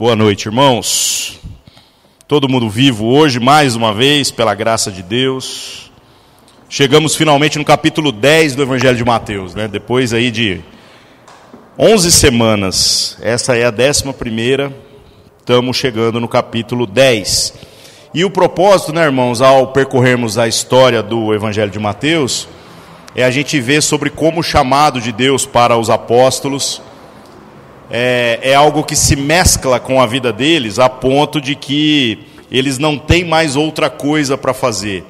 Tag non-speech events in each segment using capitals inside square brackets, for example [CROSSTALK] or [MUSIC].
Boa noite, irmãos. Todo mundo vivo hoje, mais uma vez, pela graça de Deus. Chegamos finalmente no capítulo 10 do Evangelho de Mateus, né? Depois aí de 11 semanas, essa é a décima primeira, estamos chegando no capítulo 10. E o propósito, né, irmãos, ao percorrermos a história do Evangelho de Mateus, é a gente ver sobre como o chamado de Deus para os apóstolos é, é algo que se mescla com a vida deles a ponto de que eles não têm mais outra coisa para fazer.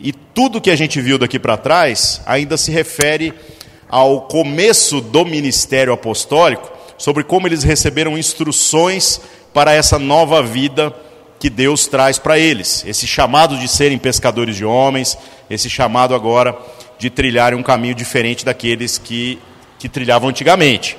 E tudo que a gente viu daqui para trás ainda se refere ao começo do ministério apostólico, sobre como eles receberam instruções para essa nova vida que Deus traz para eles. Esse chamado de serem pescadores de homens, esse chamado agora de trilharem um caminho diferente daqueles que, que trilhavam antigamente.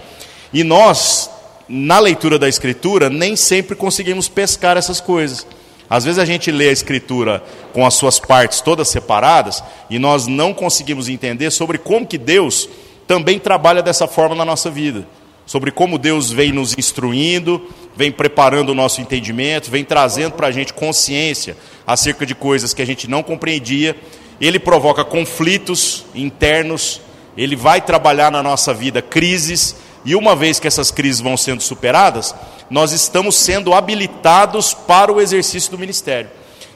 E nós, na leitura da Escritura, nem sempre conseguimos pescar essas coisas. Às vezes a gente lê a Escritura com as suas partes todas separadas e nós não conseguimos entender sobre como que Deus também trabalha dessa forma na nossa vida. Sobre como Deus vem nos instruindo, vem preparando o nosso entendimento, vem trazendo para a gente consciência acerca de coisas que a gente não compreendia. Ele provoca conflitos internos, ele vai trabalhar na nossa vida crises e uma vez que essas crises vão sendo superadas, nós estamos sendo habilitados para o exercício do ministério.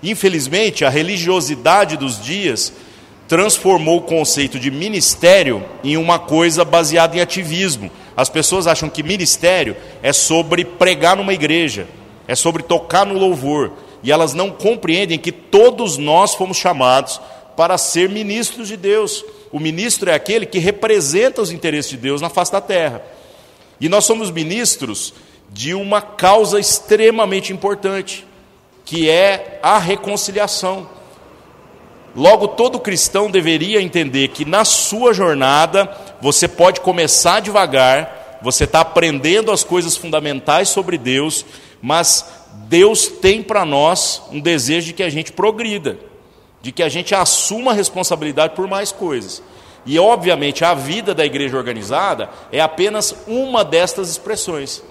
Infelizmente, a religiosidade dos dias transformou o conceito de ministério em uma coisa baseada em ativismo. As pessoas acham que ministério é sobre pregar numa igreja, é sobre tocar no louvor, e elas não compreendem que todos nós fomos chamados para ser ministros de Deus. O ministro é aquele que representa os interesses de Deus na face da terra. E nós somos ministros de uma causa extremamente importante, que é a reconciliação. Logo, todo cristão deveria entender que na sua jornada você pode começar devagar, você está aprendendo as coisas fundamentais sobre Deus, mas Deus tem para nós um desejo de que a gente progrida, de que a gente assuma a responsabilidade por mais coisas. E, obviamente, a vida da igreja organizada é apenas uma destas expressões.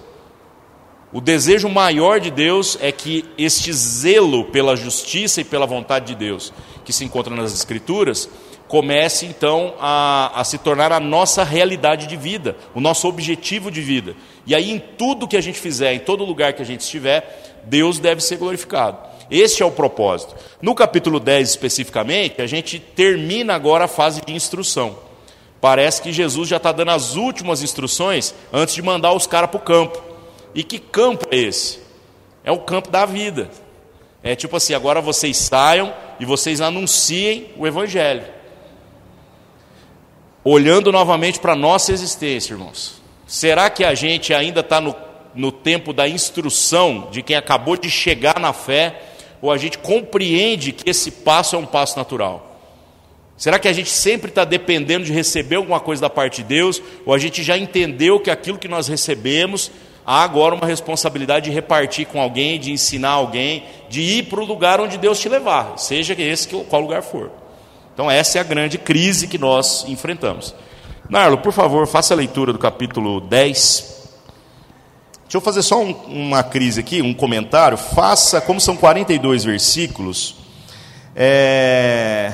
O desejo maior de Deus é que este zelo pela justiça e pela vontade de Deus, que se encontra nas Escrituras, comece então a, a, se tornar a nossa realidade de vida, o nosso objetivo de vida. E aí, em tudo que a gente fizer, em todo lugar que a gente estiver, Deus deve ser glorificado. Este é o propósito. No capítulo 10 especificamente, a gente termina agora a fase de instrução. Parece que Jesus já está dando as últimas instruções antes de mandar os caras para o campo. E que campo é esse? É o campo da vida. É tipo assim: agora vocês saiam e vocês anunciem o Evangelho. Olhando novamente para a nossa existência, irmãos. Será que a gente ainda está no, no tempo da instrução de quem acabou de chegar na fé? Ou a gente compreende que esse passo é um passo natural? Será que a gente sempre está dependendo de receber alguma coisa da parte de Deus, ou a gente já entendeu que aquilo que nós recebemos há agora uma responsabilidade de repartir com alguém, de ensinar alguém, de ir para o lugar onde Deus te levar, seja esse qual lugar for. Então, essa é a grande crise que nós enfrentamos. Narlo, por favor, faça a leitura do capítulo 10, Deixa eu fazer só um, uma crise aqui, um comentário. Faça, como são 42 versículos, é...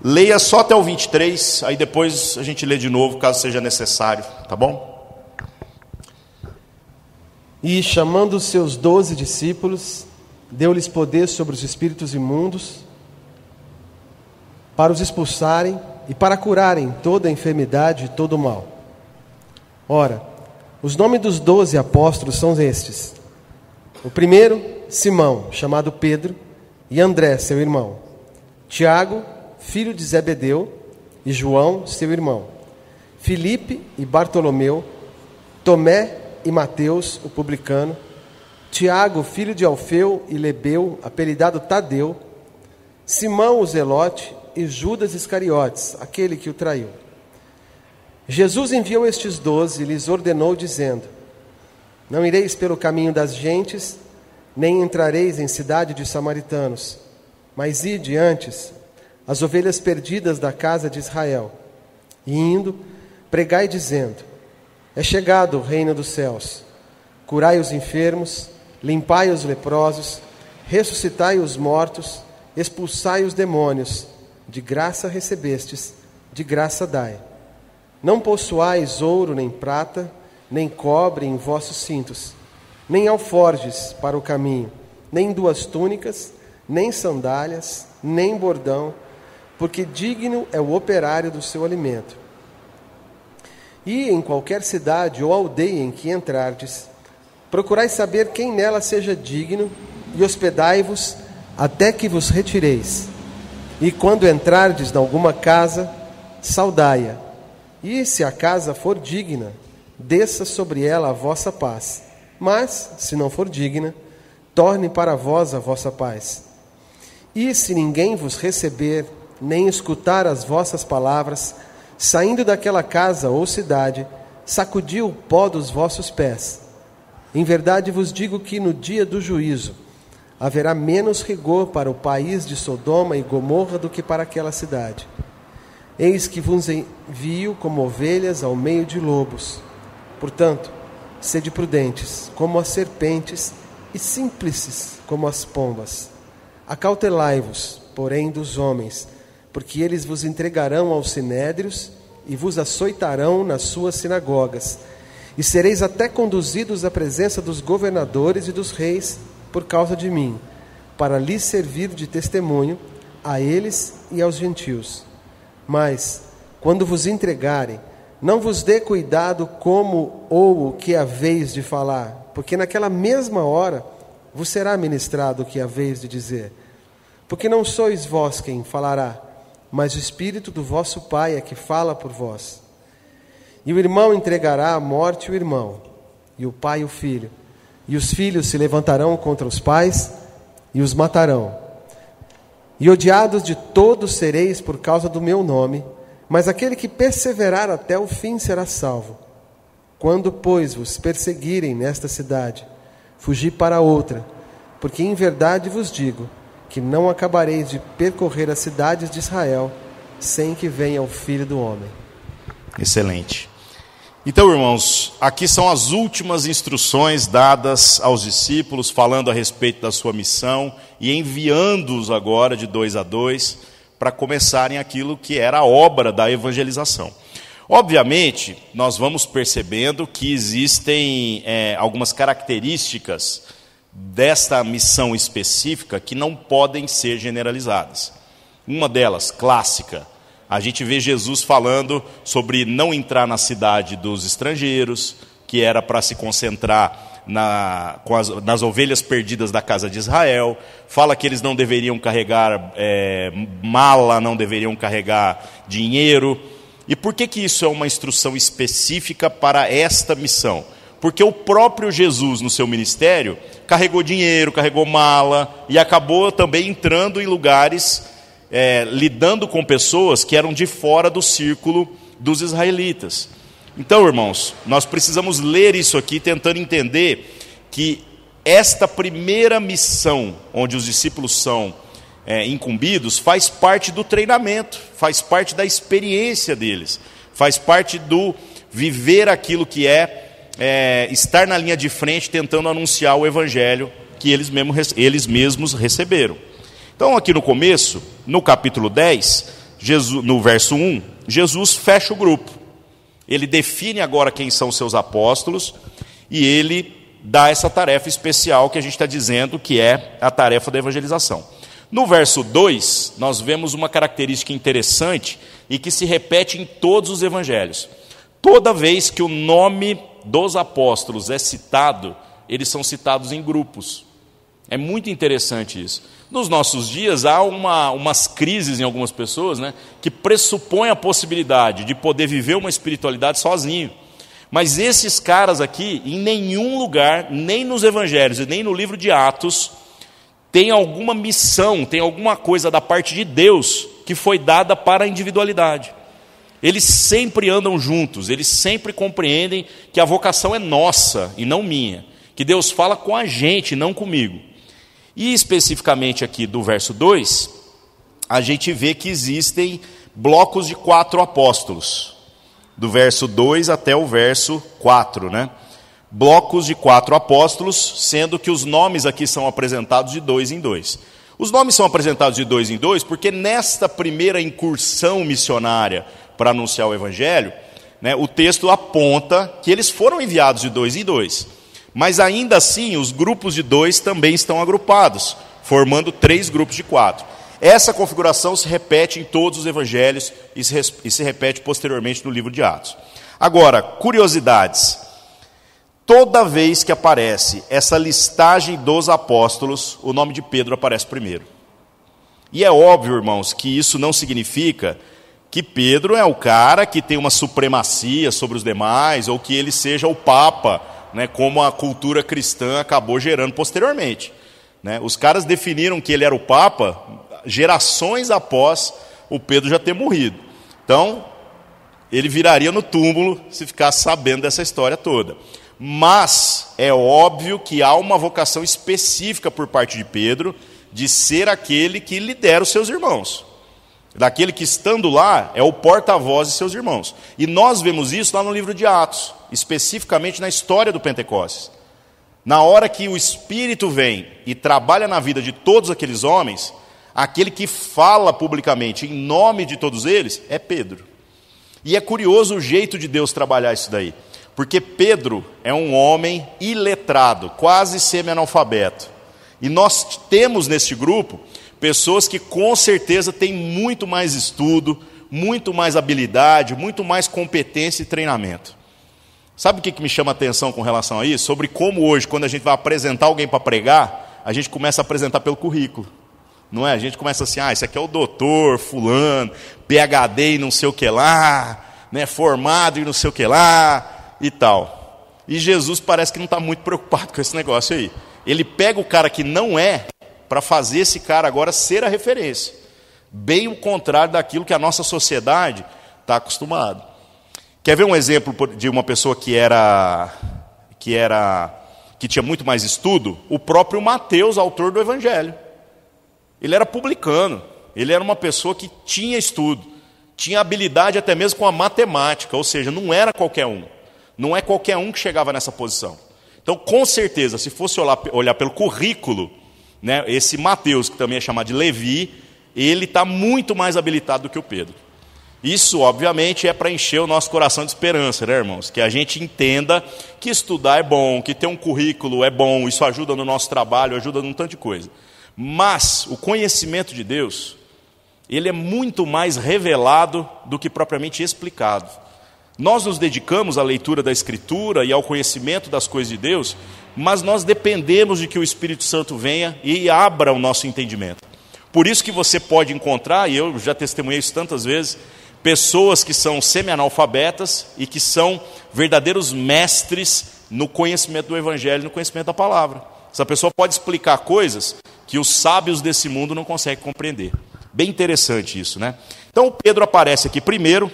leia só até o 23, aí depois a gente lê de novo, caso seja necessário, tá bom? E chamando os seus doze discípulos, deu-lhes poder sobre os espíritos imundos, para os expulsarem e para curarem toda a enfermidade e todo o mal. Ora, os nomes dos doze apóstolos são estes: o primeiro, Simão, chamado Pedro, e André, seu irmão, Tiago, filho de Zebedeu, e João, seu irmão, Filipe e Bartolomeu, Tomé e Mateus, o publicano, Tiago, filho de Alfeu e Lebeu, apelidado Tadeu, Simão o Zelote e Judas Iscariotes, aquele que o traiu. Jesus enviou estes doze e lhes ordenou, dizendo: Não ireis pelo caminho das gentes, nem entrareis em cidade de samaritanos, mas ide antes as ovelhas perdidas da casa de Israel. E indo, pregai dizendo: É chegado o reino dos céus. curai os enfermos, limpai os leprosos, ressuscitai os mortos, expulsai os demônios, de graça recebestes, de graça dai. Não possuais ouro nem prata, nem cobre em vossos cintos, nem alforjes para o caminho, nem duas túnicas, nem sandálias, nem bordão, porque digno é o operário do seu alimento. E em qualquer cidade ou aldeia em que entrardes, procurai saber quem nela seja digno e hospedai-vos até que vos retireis. E quando entrardes em alguma casa, saudai-a. E se a casa for digna, desça sobre ela a vossa paz. Mas, se não for digna, torne para vós a vossa paz. E se ninguém vos receber, nem escutar as vossas palavras, saindo daquela casa ou cidade, sacudi o pó dos vossos pés. Em verdade vos digo que no dia do juízo, haverá menos rigor para o país de Sodoma e Gomorra do que para aquela cidade. Eis que vos envio como ovelhas ao meio de lobos. Portanto, sede prudentes, como as serpentes, e simples como as pombas. Acautelai-vos, porém, dos homens, porque eles vos entregarão aos sinédrios e vos açoitarão nas suas sinagogas, e sereis até conduzidos à presença dos governadores e dos reis por causa de mim, para lhes servir de testemunho a eles e aos gentios. Mas, quando vos entregarem, não vos dê cuidado como ou o que haveis de falar, porque naquela mesma hora vos será ministrado o que haveis de dizer. Porque não sois vós quem falará, mas o Espírito do vosso Pai é que fala por vós. E o irmão entregará à morte o irmão, e o pai o filho e os filhos se levantarão contra os pais e os matarão. E odiados de todos sereis por causa do meu nome, mas aquele que perseverar até o fim será salvo. Quando, pois, vos perseguirem nesta cidade, fugi para outra, porque em verdade vos digo que não acabareis de percorrer as cidades de Israel sem que venha o Filho do Homem. Excelente. Então, irmãos, aqui são as últimas instruções dadas aos discípulos, falando a respeito da sua missão e enviando-os agora de dois a dois para começarem aquilo que era a obra da evangelização. Obviamente, nós vamos percebendo que existem é, algumas características desta missão específica que não podem ser generalizadas. Uma delas, clássica, a gente vê Jesus falando sobre não entrar na cidade dos estrangeiros, que era para se concentrar na, as, nas ovelhas perdidas da casa de Israel. Fala que eles não deveriam carregar é, mala, não deveriam carregar dinheiro. E por que, que isso é uma instrução específica para esta missão? Porque o próprio Jesus, no seu ministério, carregou dinheiro, carregou mala e acabou também entrando em lugares é, lidando com pessoas que eram de fora do círculo dos israelitas. Então, irmãos, nós precisamos ler isso aqui tentando entender que esta primeira missão, onde os discípulos são é, incumbidos, faz parte do treinamento, faz parte da experiência deles, faz parte do viver aquilo que é, é estar na linha de frente tentando anunciar o evangelho que eles, eles mesmos receberam. Então, aqui no começo, no capítulo 10, Jesus, no verso 1, Jesus fecha o grupo. Ele define agora quem são seus apóstolos e ele dá essa tarefa especial que a gente está dizendo que é a tarefa da evangelização. No verso 2, nós vemos uma característica interessante e que se repete em todos os evangelhos. Toda vez que o nome dos apóstolos é citado, eles são citados em grupos. É muito interessante isso. Nos nossos dias, há uma, umas crises em algumas pessoas né, que pressupõem a possibilidade de poder viver uma espiritualidade sozinho. Mas esses caras aqui, em nenhum lugar, nem nos evangelhos e nem no livro de Atos, tem alguma missão, tem alguma coisa da parte de Deus que foi dada para a individualidade. Eles sempre andam juntos, eles sempre compreendem que a vocação é nossa e não minha, que Deus fala com a gente, não comigo. E especificamente aqui do verso 2, a gente vê que existem blocos de quatro apóstolos, do verso 2 até o verso 4, né? blocos de quatro apóstolos, sendo que os nomes aqui são apresentados de dois em dois. Os nomes são apresentados de dois em dois porque nesta primeira incursão missionária para anunciar o Evangelho, né, o texto aponta que eles foram enviados de dois em dois. Mas ainda assim, os grupos de dois também estão agrupados, formando três grupos de quatro. Essa configuração se repete em todos os evangelhos e se, repete posteriormente no livro de Atos. Agora, curiosidades. Toda vez que aparece essa listagem dos apóstolos, o nome de Pedro aparece primeiro. E é óbvio, irmãos, que isso não significa que Pedro é o cara que tem uma supremacia sobre os demais, ou que ele seja o Papa, né, como a cultura cristã acabou gerando posteriormente. Né? Os caras definiram que ele era o Papa gerações após o Pedro já ter morrido. Então, ele viraria no túmulo se ficasse sabendo dessa história toda. Mas é óbvio que há uma vocação específica por parte de Pedro de ser aquele que lidera os seus irmãos. Daquele que estando lá é o porta-voz de seus irmãos. E nós vemos isso lá no livro de Atos, especificamente na história do Pentecostes. Na hora que o Espírito vem e trabalha na vida de todos aqueles homens, aquele que fala publicamente em nome de todos eles é Pedro. E é curioso o jeito de Deus trabalhar isso daí. Porque Pedro é um homem iletrado, quase semi-analfabeto. E nós temos neste grupo pessoas que com certeza têm muito mais estudo, muito mais habilidade, muito mais competência e treinamento. Sabe o que me chama a atenção com relação a isso? Sobre como hoje, quando a gente vai apresentar alguém para pregar, a gente começa a apresentar pelo currículo. Não é? A gente começa assim, ah, esse aqui é o doutor, fulano, PHD e não sei o que lá, né, formado e não sei o que lá, e tal. E Jesus parece que não está muito preocupado com esse negócio aí. Ele pega o cara que não é, para fazer esse cara agora ser a referência. Bem o contrário daquilo que a nossa sociedade está acostumado. Quer ver um exemplo de uma pessoa que era que era que tinha muito mais estudo? O próprio Mateus, autor do Evangelho. Ele era publicano. Ele era uma pessoa que tinha estudo, tinha habilidade até mesmo com a matemática, ou seja, não era qualquer um. Não é qualquer um que chegava nessa posição. Então, com certeza, se fosse olhar, olhar pelo currículo, né, esse Mateus, que também é chamado de Levi, ele está muito mais habilitado do que o Pedro. Isso, obviamente, é para encher o nosso coração de esperança, né, irmãos? Que a gente entenda que estudar é bom, que ter um currículo é bom, isso ajuda no nosso trabalho, ajuda num tanto de coisa. Mas o conhecimento de Deus, ele é muito mais revelado do que propriamente explicado. Nós nos dedicamos à leitura da Escritura e ao conhecimento das coisas de Deus, mas nós dependemos de que o Espírito Santo venha e abra o nosso entendimento. Por isso que você pode encontrar, e eu já testemunhei isso tantas vezes, pessoas que são semi-analfabetas e que são verdadeiros mestres no conhecimento do Evangelho, no conhecimento da palavra. Essa pessoa pode explicar coisas que os sábios desse mundo não conseguem compreender. Bem interessante isso, né? Então Pedro aparece aqui primeiro,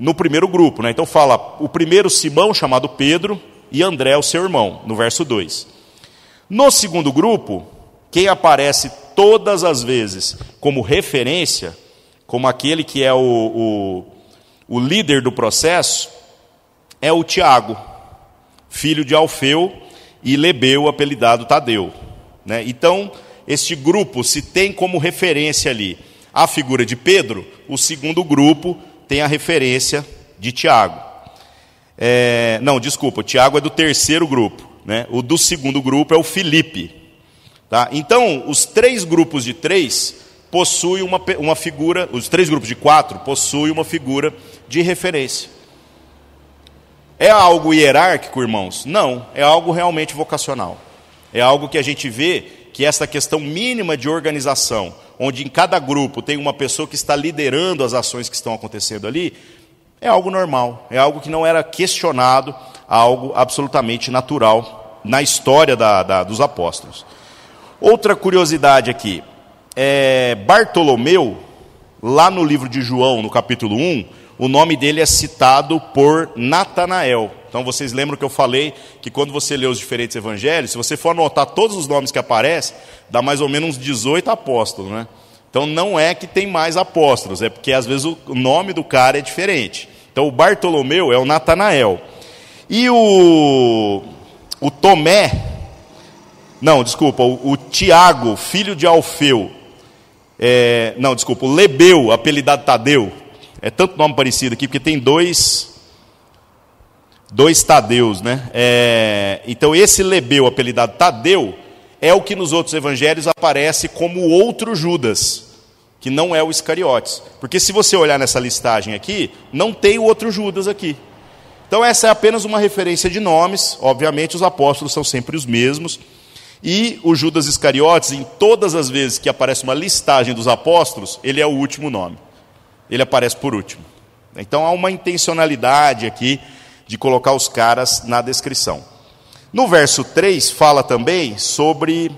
no primeiro grupo. Né? Então fala o primeiro Simão, chamado Pedro, e André, o seu irmão, no verso 2. No segundo grupo, quem aparece todas as vezes como referência, como aquele que é o, o, o líder do processo, é o Tiago, filho de Alfeu e Lebeu, apelidado Tadeu. Né? Então, este grupo, se tem como referência ali a figura de Pedro, o segundo grupo tem a referência de Tiago. É, não, desculpa, o Tiago é do terceiro grupo. Né? O do segundo grupo é o Filipe. Tá? Então, os três grupos de três possuem uma, uma figura, os três grupos de quatro possuem uma figura de referência. É algo hierárquico, irmãos? Não, é algo realmente vocacional. É algo que a gente vê que essa questão mínima de organização, onde em cada grupo tem uma pessoa que está liderando as ações que estão acontecendo ali, é algo normal, é algo que não era questionado, algo absolutamente natural na história da, da, dos apóstolos. Outra curiosidade aqui, é Bartolomeu, lá no livro de João, no capítulo 1, o nome dele é citado por Natanael. Então vocês lembram que eu falei que quando você lê os diferentes evangelhos, se você for anotar todos os nomes que aparecem, dá mais ou menos uns 18 apóstolos, né? Então não é que tem mais apóstolos, é porque às vezes o nome do cara é diferente. Então o Bartolomeu é o Natanael. E o, o Tomé, não, desculpa, o, o Tiago, filho de Alfeu, é, não, desculpa, o Lebeu, apelidado Tadeu, é tanto nome parecido aqui, porque tem dois, dois Tadeus, né? É, então esse Lebeu, apelidado Tadeu, é o que nos outros evangelhos aparece como outro Judas, que não é o Iscariotes. Porque se você olhar nessa listagem aqui, não tem o outro Judas aqui. Então, essa é apenas uma referência de nomes, obviamente, os apóstolos são sempre os mesmos. E o Judas Iscariotes, em todas as vezes que aparece uma listagem dos apóstolos, ele é o último nome. Ele aparece por último. Então, há uma intencionalidade aqui de colocar os caras na descrição. No verso 3, fala também sobre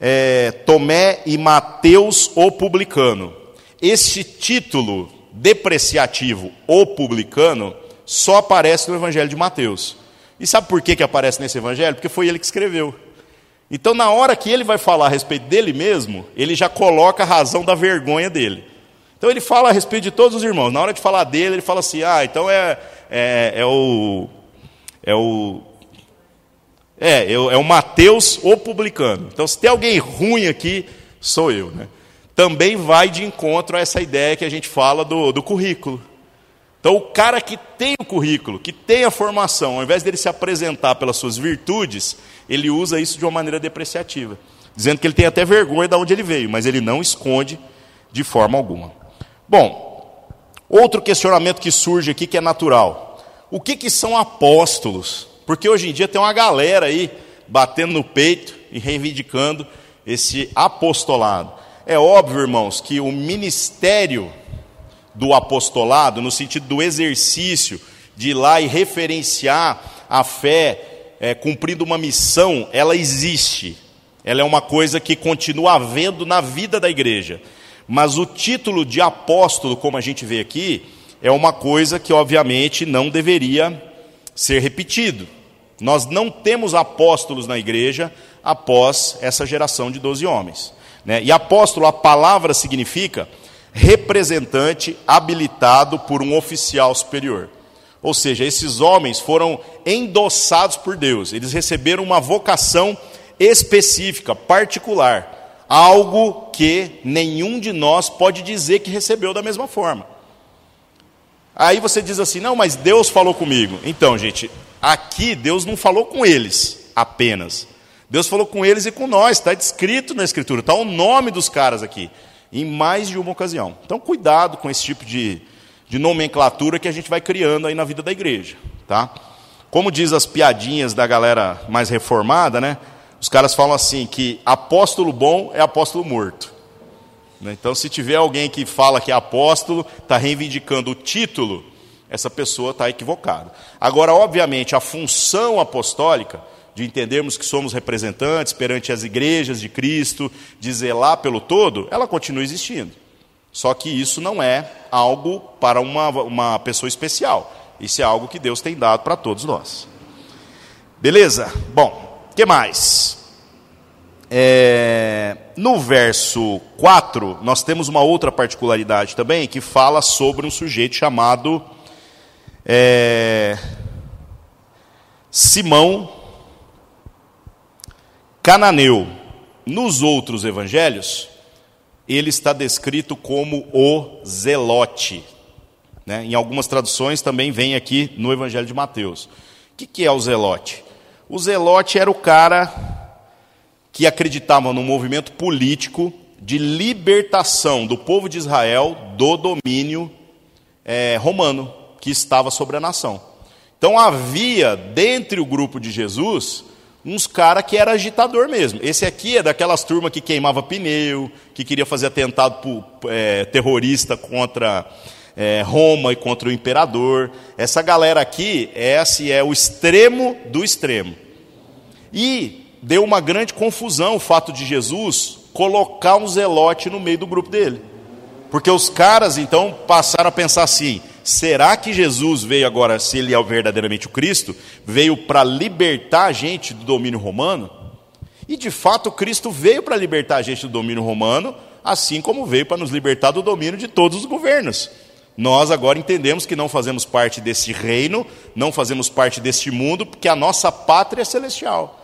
é, Tomé e Mateus, o publicano. Este título depreciativo, o publicano, só aparece no Evangelho de Mateus. E sabe por que, que aparece nesse Evangelho? Porque foi ele que escreveu. Então, na hora que ele vai falar a respeito dele mesmo, ele já coloca a razão da vergonha dele. Então, ele fala a respeito de todos os irmãos. Na hora de falar dele, ele fala assim: ah, então é, é, é o. É o. É, é o Mateus, o publicano. Então, se tem alguém ruim aqui, sou eu. Né? Também vai de encontro a essa ideia que a gente fala do, do currículo. Então, o cara que tem o currículo, que tem a formação, ao invés dele se apresentar pelas suas virtudes, ele usa isso de uma maneira depreciativa, dizendo que ele tem até vergonha de onde ele veio, mas ele não esconde de forma alguma. Bom, outro questionamento que surge aqui que é natural: o que, que são apóstolos? Porque hoje em dia tem uma galera aí batendo no peito e reivindicando esse apostolado. É óbvio, irmãos, que o ministério do apostolado, no sentido do exercício, de ir lá e referenciar a fé, é, cumprindo uma missão, ela existe. Ela é uma coisa que continua havendo na vida da igreja. Mas o título de apóstolo, como a gente vê aqui, é uma coisa que, obviamente, não deveria ser repetido. Nós não temos apóstolos na igreja após essa geração de doze homens. Né? E apóstolo, a palavra significa representante habilitado por um oficial superior. Ou seja, esses homens foram endossados por Deus, eles receberam uma vocação específica, particular, algo que nenhum de nós pode dizer que recebeu da mesma forma. Aí você diz assim: não, mas Deus falou comigo. Então, gente, aqui Deus não falou com eles apenas. Deus falou com eles e com nós, está descrito na Escritura, está o nome dos caras aqui em mais de uma ocasião. Então, cuidado com esse tipo de, de nomenclatura que a gente vai criando aí na vida da igreja, tá? Como diz as piadinhas da galera mais reformada, né? Os caras falam assim que apóstolo bom é apóstolo morto. Né? Então, se tiver alguém que fala que é apóstolo, está reivindicando o título, essa pessoa está equivocada. Agora, obviamente, a função apostólica de entendermos que somos representantes perante as igrejas de Cristo, de zelar pelo todo, ela continua existindo. Só que isso não é algo para uma, uma pessoa especial. Isso é algo que Deus tem dado para todos nós. Beleza? Bom, que mais? É, no verso 4, nós temos uma outra particularidade também que fala sobre um sujeito chamado é, Simão Cananeu, nos outros evangelhos, ele está descrito como o zelote. Né? Em algumas traduções também vem aqui no evangelho de Mateus. O que, que é o zelote? O zelote era o cara que acreditava no movimento político de libertação do povo de Israel do domínio é, romano que estava sobre a nação. Então havia, dentre o grupo de Jesus, uns cara que era agitador mesmo. Esse aqui é daquelas turmas que queimava pneu, que queria fazer atentado é, terrorista contra é, Roma e contra o imperador. Essa galera aqui, esse é o extremo do extremo. E deu uma grande confusão o fato de Jesus colocar um zelote no meio do grupo dele. Porque os caras então passaram a pensar assim: será que Jesus veio agora, se ele é verdadeiramente o Cristo, veio para libertar a gente do domínio romano? E de fato, Cristo veio para libertar a gente do domínio romano, assim como veio para nos libertar do domínio de todos os governos. Nós agora entendemos que não fazemos parte desse reino, não fazemos parte deste mundo, porque a nossa pátria é celestial.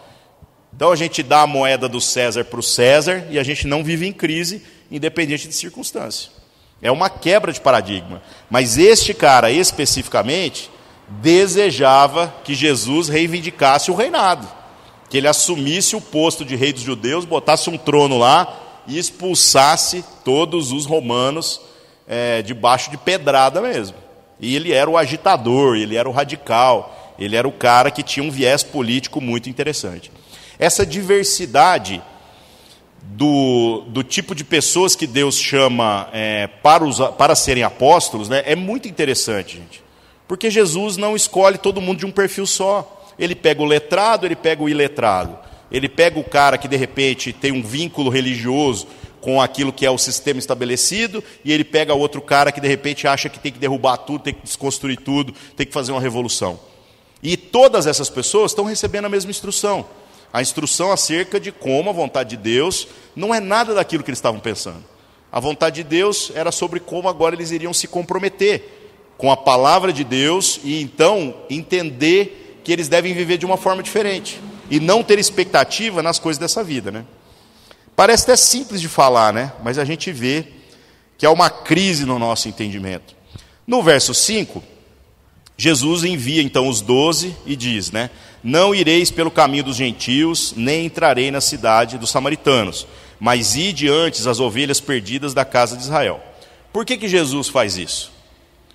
Então a gente dá a moeda do César para o César e a gente não vive em crise, independente de circunstância. É uma quebra de paradigma. Mas este cara, especificamente, desejava que Jesus reivindicasse o reinado, que ele assumisse o posto de rei dos judeus, botasse um trono lá e expulsasse todos os romanos é, debaixo de pedrada mesmo. E ele era o agitador, ele era o radical, ele era o cara que tinha um viés político muito interessante. Essa diversidade do, do tipo de pessoas que Deus chama é, para, os, para serem apóstolos né, é muito interessante, gente. Porque Jesus não escolhe todo mundo de um perfil só. Ele pega o letrado, ele pega o iletrado. Ele pega o cara que de repente tem um vínculo religioso com aquilo que é o sistema estabelecido, e ele pega outro cara que de repente acha que tem que derrubar tudo, tem que desconstruir tudo, tem que fazer uma revolução. E todas essas pessoas estão recebendo a mesma instrução. A instrução acerca de como a vontade de Deus não é nada daquilo que eles estavam pensando. A vontade de Deus era sobre como agora eles iriam se comprometer com a palavra de Deus e então entender que eles devem viver de uma forma diferente e não ter expectativa nas coisas dessa vida, né? Parece até simples de falar, né? Mas a gente vê que há uma crise no nosso entendimento. No verso 5, Jesus envia então os doze e diz, né? Não ireis pelo caminho dos gentios, nem entrarei na cidade dos samaritanos, mas ide antes as ovelhas perdidas da casa de Israel. Por que, que Jesus faz isso?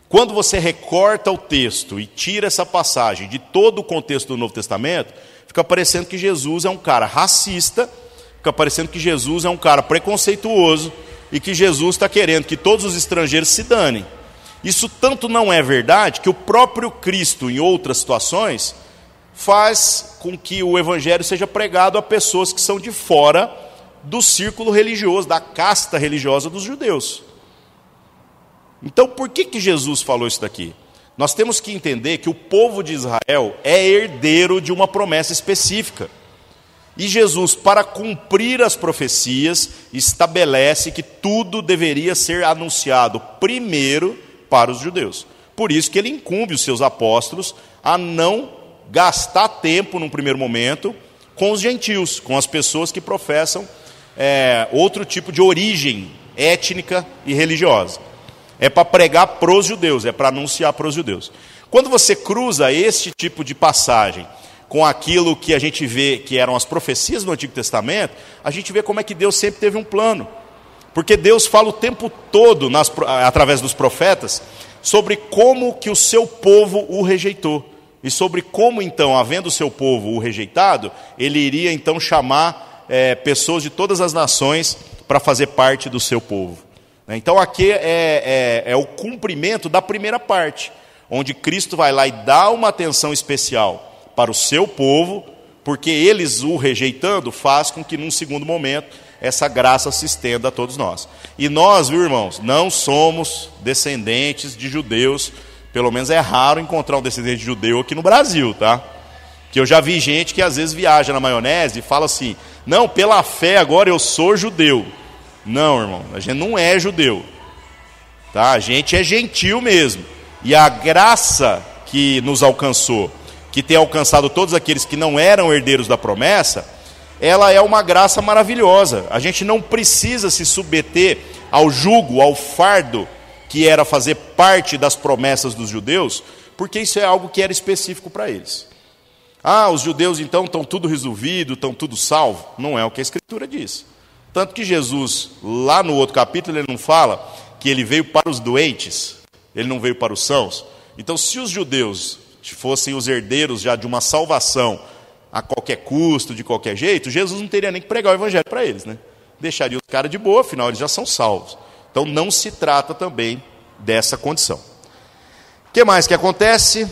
Quando você recorta o texto e tira essa passagem de todo o contexto do Novo Testamento, fica parecendo que Jesus é um cara racista fica parecendo que Jesus é um cara preconceituoso e que Jesus está querendo que todos os estrangeiros se danem. Isso tanto não é verdade que o próprio Cristo, em outras situações, faz com que o evangelho seja pregado a pessoas que são de fora do círculo religioso, da casta religiosa dos judeus. Então, por que, que Jesus falou isso daqui? Nós temos que entender que o povo de Israel é herdeiro de uma promessa específica. E Jesus, para cumprir as profecias, estabelece que tudo deveria ser anunciado primeiro para os judeus. Por isso que ele incumbe os seus apóstolos a não gastar tempo num primeiro momento com os gentios, com as pessoas que professam é, outro tipo de origem étnica e religiosa. É para pregar para os judeus, é para anunciar para os judeus. Quando você cruza este tipo de passagem com aquilo que a gente vê que eram as profecias do Antigo Testamento, a gente vê como é que Deus sempre teve um plano. Porque Deus fala o tempo todo, nas, através dos profetas, sobre como que o seu povo o rejeitou. E sobre como, então, havendo o seu povo o rejeitado, ele iria então chamar é, pessoas de todas as nações para fazer parte do seu povo. Então aqui é, é, é o cumprimento da primeira parte, onde Cristo vai lá e dá uma atenção especial para o seu povo, porque eles o rejeitando faz com que num segundo momento essa graça se estenda a todos nós. E nós, irmãos, não somos descendentes de judeus, pelo menos é raro encontrar um descendente de judeu aqui no Brasil, tá? Que eu já vi gente que às vezes viaja na maionese e fala assim: "Não, pela fé agora eu sou judeu". Não, irmão, a gente não é judeu. Tá? A gente é gentil mesmo. E a graça que nos alcançou que tem alcançado todos aqueles que não eram herdeiros da promessa, ela é uma graça maravilhosa. A gente não precisa se submeter ao jugo, ao fardo que era fazer parte das promessas dos judeus, porque isso é algo que era específico para eles. Ah, os judeus então estão tudo resolvido, estão tudo salvo. Não é o que a Escritura diz. Tanto que Jesus, lá no outro capítulo, ele não fala que ele veio para os doentes, ele não veio para os sãos. Então, se os judeus fossem os herdeiros já de uma salvação a qualquer custo, de qualquer jeito, Jesus não teria nem que pregar o evangelho para eles, né? Deixaria os caras de boa, afinal eles já são salvos. Então não se trata também dessa condição. O que mais que acontece?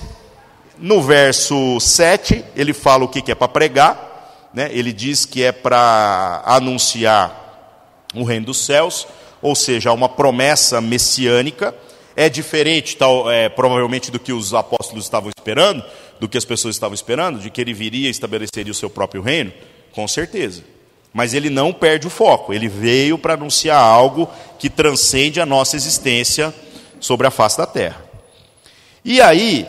No verso 7, ele fala o que é para pregar, né? ele diz que é para anunciar o reino dos céus, ou seja, uma promessa messiânica é diferente, tal, é, provavelmente, do que os apóstolos estavam esperando, do que as pessoas estavam esperando, de que ele viria e estabeleceria o seu próprio reino? Com certeza. Mas ele não perde o foco, ele veio para anunciar algo que transcende a nossa existência sobre a face da terra. E aí,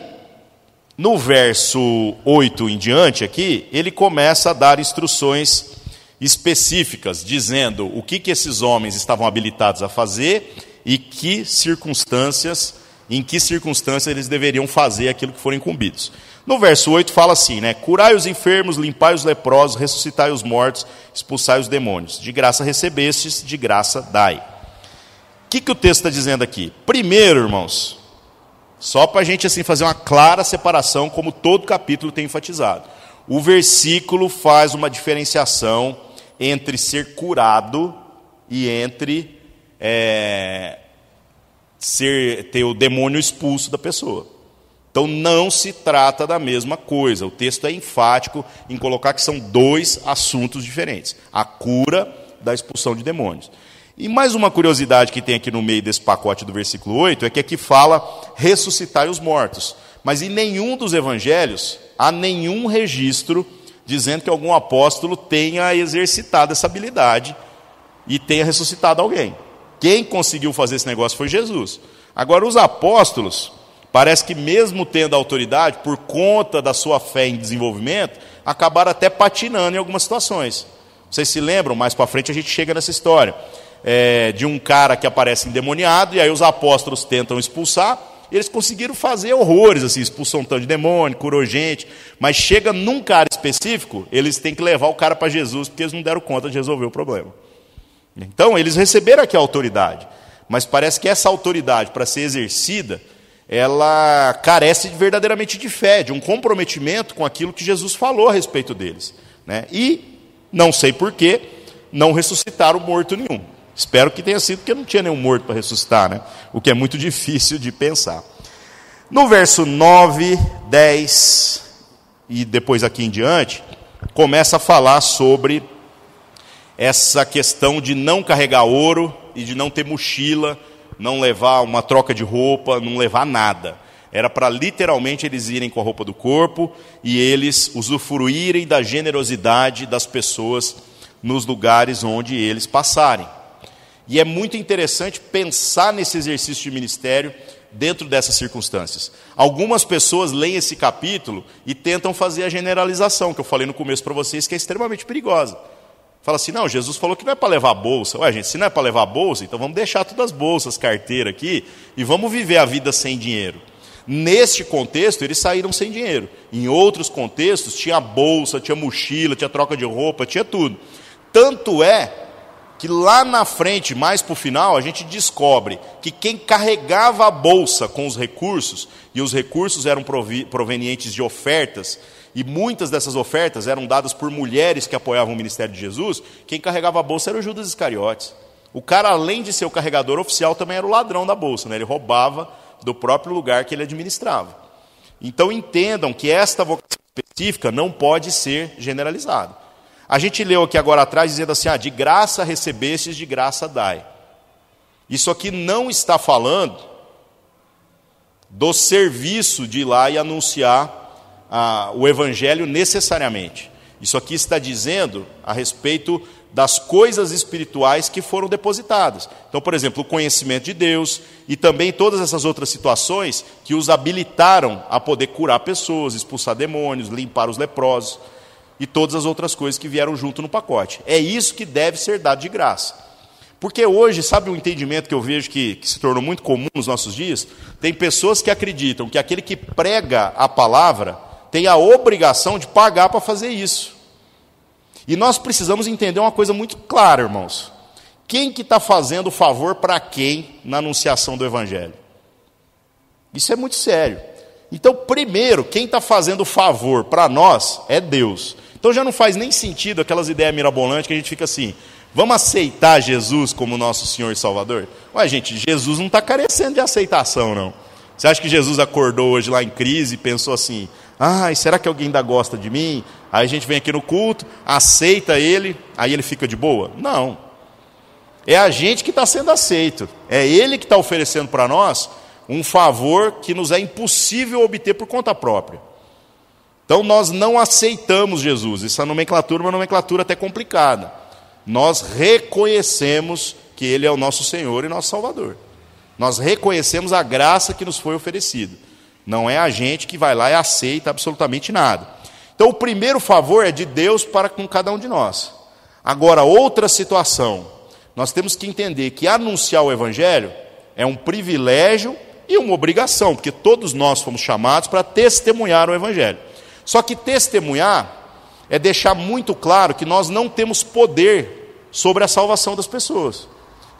no verso 8 em diante aqui, ele começa a dar instruções específicas, dizendo o que, que esses homens estavam habilitados a fazer e que circunstâncias, em que circunstâncias eles deveriam fazer aquilo que foram incumbidos. No verso 8 fala assim, né? Curai os enfermos, limpai os leprosos, ressuscitai os mortos, expulsai os demônios. De graça recebestes, de graça dai. O que, que o texto está dizendo aqui? Primeiro, irmãos, só para a gente assim fazer uma clara separação, como todo capítulo tem enfatizado. O versículo faz uma diferenciação entre ser curado e entre é, ser, ter o demônio expulso da pessoa. Então não se trata da mesma coisa. O texto é enfático em colocar que são dois assuntos diferentes: a cura da expulsão de demônios. E mais uma curiosidade que tem aqui no meio desse pacote do versículo 8 é que aqui fala ressuscitar os mortos. Mas em nenhum dos evangelhos há nenhum registro dizendo que algum apóstolo tenha exercitado essa habilidade e tenha ressuscitado alguém. Quem conseguiu fazer esse negócio foi Jesus. Agora, os apóstolos, parece que mesmo tendo autoridade, por conta da sua fé em desenvolvimento, acabaram até patinando em algumas situações. Vocês se lembram? Mais para frente a gente chega nessa história é, de um cara que aparece endemoniado, e aí os apóstolos tentam expulsar, e eles conseguiram fazer horrores, assim, expulsão tanto de demônio, curou gente, mas chega num cara específico, eles têm que levar o cara para Jesus, porque eles não deram conta de resolver o problema. Então, eles receberam aqui a autoridade, mas parece que essa autoridade, para ser exercida, ela carece verdadeiramente de fé, de um comprometimento com aquilo que Jesus falou a respeito deles. Né? E, não sei porquê, não ressuscitaram morto nenhum. Espero que tenha sido porque não tinha nenhum morto para ressuscitar, né? o que é muito [LAUGHS] difícil de pensar. No verso 9, 10 e depois aqui em diante, começa a falar sobre essa questão de não carregar ouro e de não ter mochila, não levar uma troca de roupa, não levar nada. Era para literalmente eles irem com a roupa do corpo e eles usufruírem da generosidade das pessoas nos lugares onde eles passarem. E é muito interessante pensar nesse exercício de ministério dentro dessas circunstâncias. Algumas pessoas leem esse capítulo e tentam fazer a generalização, que eu falei no começo para vocês, que é extremamente perigosa. Fala assim, não, Jesus falou que não é para levar bolsa. Ué, gente, se não é para levar bolsa, então vamos deixar todas as bolsas, carteira aqui, e vamos viver a vida sem dinheiro. Neste contexto, eles saíram sem dinheiro. Em outros contextos, tinha bolsa, tinha mochila, tinha troca de roupa, tinha tudo. Tanto é que lá na frente, mais para o final, a gente descobre que quem carregava a bolsa com os recursos, e os recursos eram provenientes de ofertas, e muitas dessas ofertas eram dadas por mulheres que apoiavam o ministério de Jesus, quem carregava a bolsa era o Judas Iscariotes. O cara, além de ser o carregador oficial, também era o ladrão da bolsa, né? ele roubava do próprio lugar que ele administrava. Então entendam que esta vocação específica não pode ser generalizada. A gente leu aqui agora atrás dizendo assim: ah, de graça recebestes, de graça dai. Isso aqui não está falando do serviço de ir lá e anunciar ah, o evangelho necessariamente. Isso aqui está dizendo a respeito das coisas espirituais que foram depositadas. Então, por exemplo, o conhecimento de Deus e também todas essas outras situações que os habilitaram a poder curar pessoas, expulsar demônios, limpar os leprosos e todas as outras coisas que vieram junto no pacote. É isso que deve ser dado de graça. Porque hoje, sabe um entendimento que eu vejo que, que, se tornou muito comum nos nossos dias? Tem pessoas que acreditam que aquele que prega a palavra tem a obrigação de pagar para fazer isso. E nós precisamos entender uma coisa muito clara, irmãos. Quem que está fazendo favor para quem na anunciação do Evangelho? Isso é muito sério. Então, primeiro, quem está fazendo favor para nós é Deus. Então já não faz nem sentido aquelas ideias mirabolantes que a gente fica assim, vamos aceitar Jesus como nosso Senhor e Salvador? Ué, gente, Jesus não está carecendo de aceitação, não. Você acha que Jesus acordou hoje lá em crise e pensou assim, ai, será que alguém ainda gosta de mim? Aí a gente vem aqui no culto, aceita ele, aí ele fica de boa? Não. É a gente que está sendo aceito. É ele que está oferecendo para nós um favor que nos é impossível obter por conta própria. Então nós não aceitamos Jesus. Essa nomenclatura é uma nomenclatura até complicada. Nós reconhecemos que Ele é o nosso Senhor e nosso Salvador. Nós reconhecemos a graça que nos foi oferecida. Não é a gente que vai lá e aceita absolutamente nada. Então, o primeiro favor é de Deus para com cada um de nós. Agora, outra situação, nós temos que entender que anunciar o Evangelho é um privilégio e uma obrigação, porque todos nós fomos chamados para testemunhar o Evangelho. Só que testemunhar é deixar muito claro que nós não temos poder sobre a salvação das pessoas.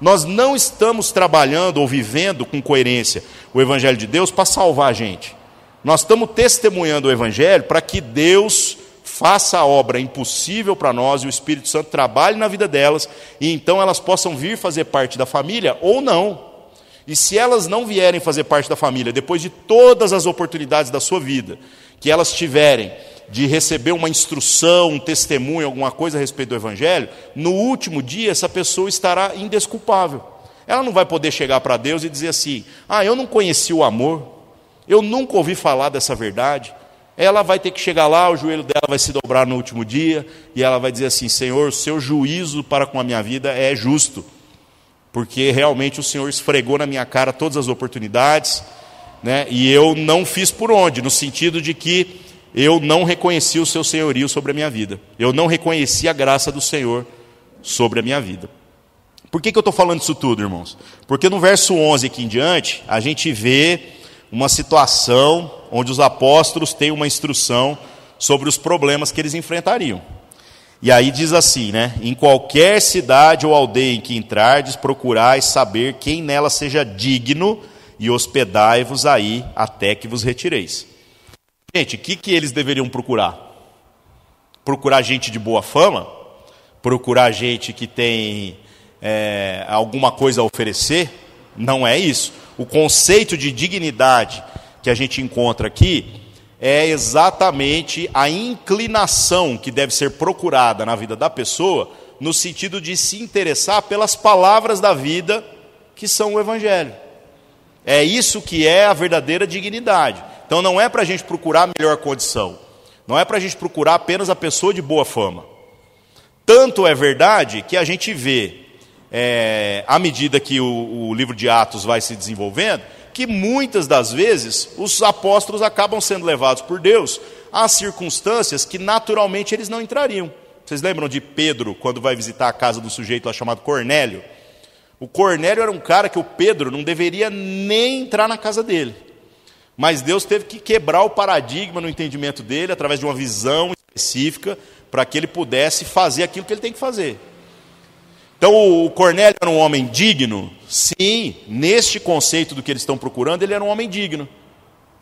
Nós não estamos trabalhando ou vivendo com coerência o Evangelho de Deus para salvar a gente. Nós estamos testemunhando o Evangelho para que Deus faça a obra impossível para nós e o Espírito Santo trabalhe na vida delas e então elas possam vir fazer parte da família ou não. E se elas não vierem fazer parte da família, depois de todas as oportunidades da sua vida que elas tiverem de receber uma instrução, um testemunho, alguma coisa a respeito do Evangelho, no último dia essa pessoa estará indesculpável. Ela não vai poder chegar para Deus e dizer assim: ah, eu não conheci o amor, eu nunca ouvi falar dessa verdade. Ela vai ter que chegar lá, o joelho dela vai se dobrar no último dia, e ela vai dizer assim: Senhor, seu juízo para com a minha vida é justo, porque realmente o Senhor esfregou na minha cara todas as oportunidades, né, e eu não fiz por onde, no sentido de que eu não reconheci o seu senhorio sobre a minha vida. Eu não reconheci a graça do Senhor sobre a minha vida. Por que, que eu estou falando isso tudo, irmãos? Porque no verso 11 aqui em diante, a gente vê uma situação onde os apóstolos têm uma instrução sobre os problemas que eles enfrentariam. E aí diz assim, né? Em qualquer cidade ou aldeia em que entrardes, procurai saber quem nela seja digno e hospedai-vos aí até que vos retireis. Gente, o que, que eles deveriam procurar? Procurar gente de boa fama? Procurar gente que tem é, alguma coisa a oferecer? Não é isso. O conceito de dignidade que a gente encontra aqui é exatamente a inclinação que deve ser procurada na vida da pessoa, no sentido de se interessar pelas palavras da vida que são o Evangelho. É isso que é a verdadeira dignidade. Então não é para a gente procurar melhor condição, não é para a gente procurar apenas a pessoa de boa fama. Tanto é verdade que a gente vê, é, à medida que o, o livro de Atos vai se desenvolvendo, que muitas das vezes os apóstolos acabam sendo levados por Deus a circunstâncias que naturalmente eles não entrariam. Vocês lembram de Pedro, quando vai visitar a casa do sujeito lá chamado Cornélio? O Cornélio era um cara que o Pedro não deveria nem entrar na casa dele. Mas Deus teve que quebrar o paradigma no entendimento dele, através de uma visão específica, para que ele pudesse fazer aquilo que ele tem que fazer. Então, o Cornélio era um homem digno? Sim, neste conceito do que eles estão procurando, ele era um homem digno.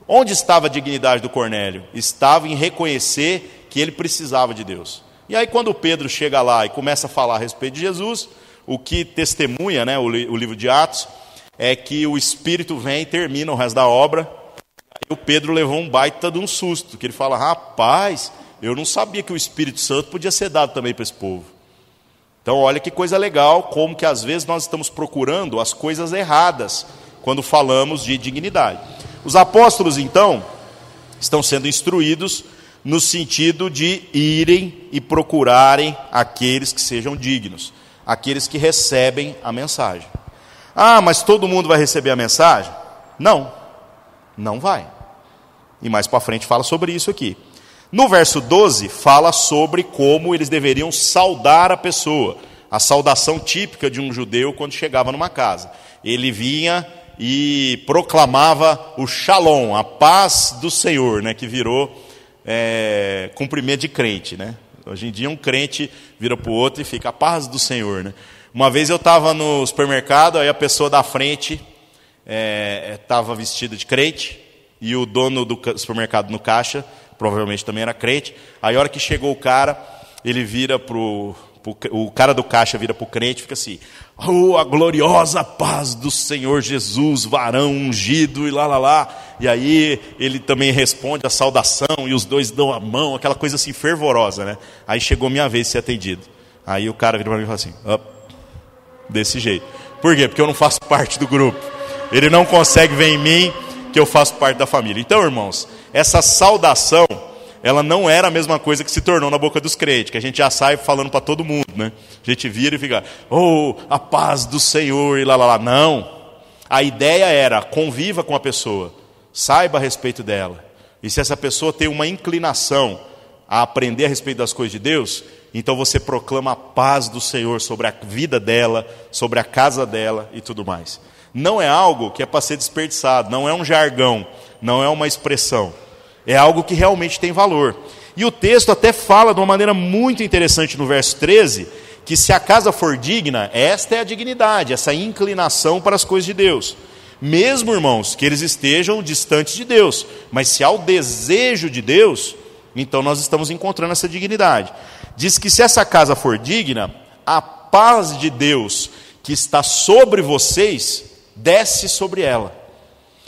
Onde estava a dignidade do Cornélio? Estava em reconhecer que ele precisava de Deus. E aí, quando Pedro chega lá e começa a falar a respeito de Jesus, o que testemunha né, o, o livro de Atos é que o Espírito vem e termina o resto da obra Aí o Pedro levou um baita de um susto, que ele fala: rapaz, eu não sabia que o Espírito Santo podia ser dado também para esse povo. Então, olha que coisa legal, como que às vezes nós estamos procurando as coisas erradas quando falamos de dignidade. Os apóstolos, então, estão sendo instruídos no sentido de irem e procurarem aqueles que sejam dignos, aqueles que recebem a mensagem. Ah, mas todo mundo vai receber a mensagem? Não. Não vai. E mais para frente fala sobre isso aqui. No verso 12, fala sobre como eles deveriam saudar a pessoa. A saudação típica de um judeu quando chegava numa casa. Ele vinha e proclamava o shalom, a paz do Senhor, né, que virou é, cumprimento de crente. Né? Hoje em dia, um crente vira para o outro e fica a paz do Senhor. Né? Uma vez eu estava no supermercado, aí a pessoa da frente estava é, vestida de crente, e o dono do supermercado no caixa, provavelmente também era crente. Aí a hora que chegou o cara, ele vira pro, pro o cara do caixa vira para o crente e fica assim: Oh, a gloriosa paz do Senhor Jesus, varão ungido e lá lá lá. E aí ele também responde a saudação e os dois dão a mão, aquela coisa assim fervorosa, né? Aí chegou minha vez de ser atendido. Aí o cara vira para mim e fala assim: desse jeito. Por quê? Porque eu não faço [LAUGHS] parte do grupo. Ele não consegue ver em mim que eu faço parte da família. Então, irmãos, essa saudação, ela não era a mesma coisa que se tornou na boca dos crentes, que a gente já sai falando para todo mundo, né? A gente vira e fica, oh, a paz do Senhor e lá lá lá. Não. A ideia era conviva com a pessoa, saiba a respeito dela. E se essa pessoa tem uma inclinação a aprender a respeito das coisas de Deus, então você proclama a paz do Senhor sobre a vida dela, sobre a casa dela e tudo mais. Não é algo que é para ser desperdiçado, não é um jargão, não é uma expressão. É algo que realmente tem valor. E o texto até fala de uma maneira muito interessante no verso 13, que se a casa for digna, esta é a dignidade, essa inclinação para as coisas de Deus. Mesmo, irmãos, que eles estejam distantes de Deus, mas se há o desejo de Deus, então nós estamos encontrando essa dignidade. Diz que se essa casa for digna, a paz de Deus que está sobre vocês desce sobre ela.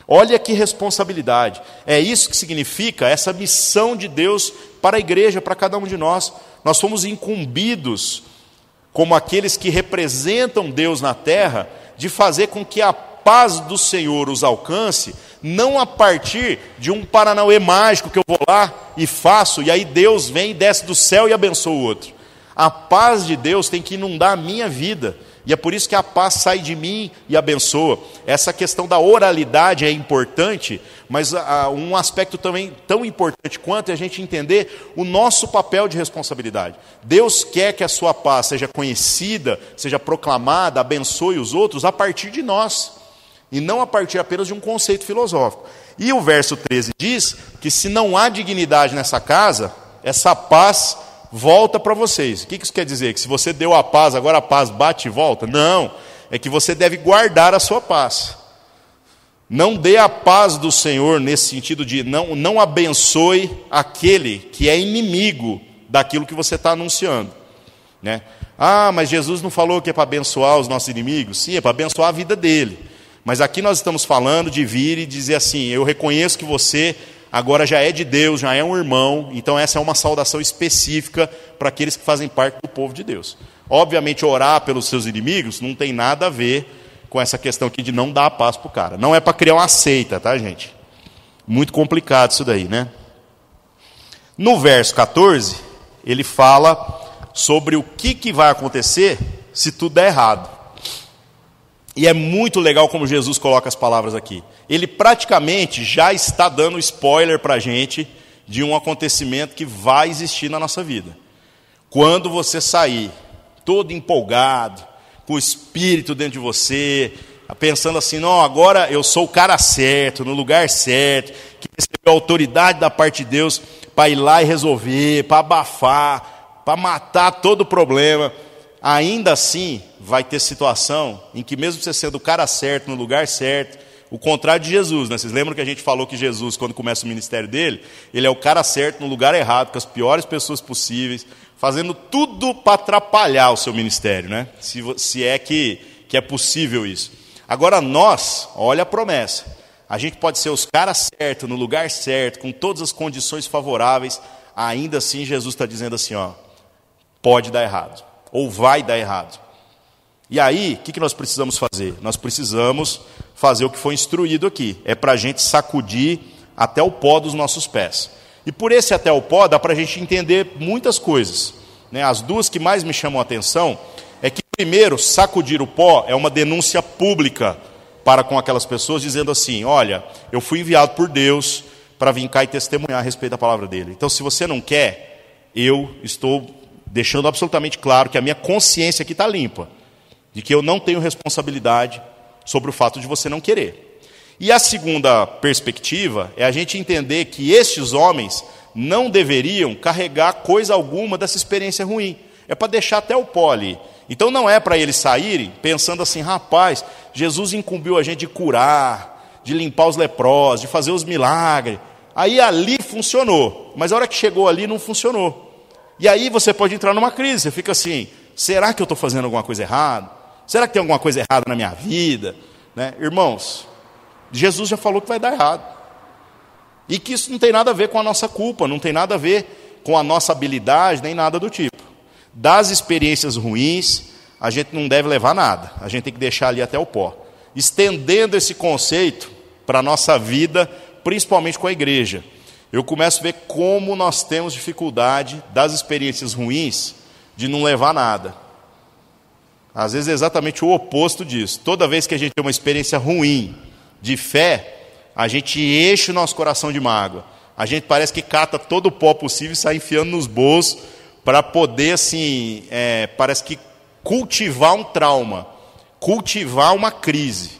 Olha que responsabilidade. É isso que significa essa missão de Deus para a igreja, para cada um de nós. Nós fomos incumbidos, como aqueles que representam Deus na terra, de fazer com que a paz do Senhor os alcance, não a partir de um paranauê mágico que eu vou lá e faço, e aí Deus vem, desce do céu e abençoa o outro. A paz de Deus tem que inundar a minha vida. E é por isso que a paz sai de mim e abençoa. Essa questão da oralidade é importante, mas uh, um aspecto também tão importante quanto é a gente entender o nosso papel de responsabilidade. Deus quer que a sua paz seja conhecida, seja proclamada, abençoe os outros a partir de nós e não a partir apenas de um conceito filosófico. E o verso 13 diz que se não há dignidade nessa casa, essa paz volta para vocês. O que isso quer dizer? Que se você deu a paz, agora a paz bate e volta? Não, é que você deve guardar a sua paz. Não dê a paz do Senhor nesse sentido de não, não abençoe aquele que é inimigo daquilo que você está anunciando. Né? Ah, mas Jesus não falou que é para abençoar os nossos inimigos? Sim, é para abençoar a vida dele. Mas aqui nós estamos falando de vir e dizer assim: eu reconheço que você agora já é de Deus, já é um irmão, então essa é uma saudação específica para aqueles que fazem parte do povo de Deus. Obviamente, orar pelos seus inimigos não tem nada a ver com essa questão aqui de não dar a paz para o cara. Não é para criar uma seita, tá, gente? Muito complicado isso daí, né? No verso 14, ele fala sobre o que, que vai acontecer se tudo der errado. E é muito legal como Jesus coloca as palavras aqui. Ele praticamente já está dando spoiler para a gente de um acontecimento que vai existir na nossa vida. Quando você sair todo empolgado, com o espírito dentro de você, pensando assim, não, agora eu sou o cara certo, no lugar certo, que recebeu autoridade da parte de Deus para ir lá e resolver, para abafar, para matar todo o problema ainda assim vai ter situação em que, mesmo você sendo o cara certo, no lugar certo, o contrário de Jesus, né? Vocês lembram que a gente falou que Jesus, quando começa o ministério dele, ele é o cara certo no lugar errado, com as piores pessoas possíveis, fazendo tudo para atrapalhar o seu ministério, né? Se, se é que, que é possível isso. Agora nós, olha a promessa. A gente pode ser os caras certos, no lugar certo, com todas as condições favoráveis, ainda assim Jesus está dizendo assim, ó, pode dar errado ou vai dar errado. E aí, o que, que nós precisamos fazer? Nós precisamos fazer o que foi instruído aqui: é para a gente sacudir até o pó dos nossos pés. E por esse até o pó dá para a gente entender muitas coisas. Né? As duas que mais me chamam a atenção é que, primeiro, sacudir o pó é uma denúncia pública para com aquelas pessoas, dizendo assim: olha, eu fui enviado por Deus para vir cá e testemunhar a respeito da palavra dele. Então, se você não quer, eu estou deixando absolutamente claro que a minha consciência aqui está limpa, de que eu não tenho responsabilidade sobre o fato de você não querer. E a segunda perspectiva é a gente entender que estes homens não deveriam carregar coisa alguma dessa experiência ruim. É para deixar até o pó ali. Então não é para eles saírem pensando assim, rapaz, Jesus incumbiu a gente de curar, de limpar os leprosos, de fazer os milagres. Aí ali funcionou, mas a hora que chegou ali não funcionou. E aí você pode entrar numa crise, você fica assim: será que eu estou fazendo alguma coisa errada? Será que tem alguma coisa errada na minha vida? Né? Irmãos, Jesus já falou que vai dar errado. E que isso não tem nada a ver com a nossa culpa, não tem nada a ver com a nossa habilidade, nem nada do tipo. Das experiências ruins, a gente não deve levar nada, a gente tem que deixar ali até o pó. Estendendo esse conceito para a nossa vida, principalmente com a igreja eu começo a ver como nós temos dificuldade das experiências ruins de não levar nada. Às vezes é exatamente o oposto disso. Toda vez que a gente tem uma experiência ruim de fé, a gente enche o nosso coração de mágoa. A gente parece que cata todo o pó possível e sai enfiando nos bolsos para poder, assim, é, parece que cultivar um trauma, cultivar uma crise.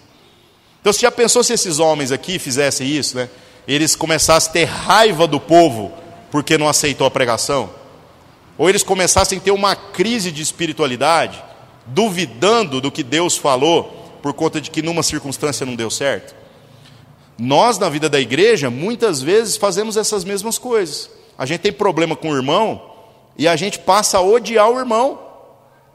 Então, você já pensou se esses homens aqui fizessem isso, né? Eles começassem a ter raiva do povo porque não aceitou a pregação? Ou eles começassem a ter uma crise de espiritualidade? duvidando do que Deus falou por conta de que numa circunstância não deu certo? Nós, na vida da igreja, muitas vezes fazemos essas mesmas coisas. A gente tem problema com o irmão e a gente passa a odiar o irmão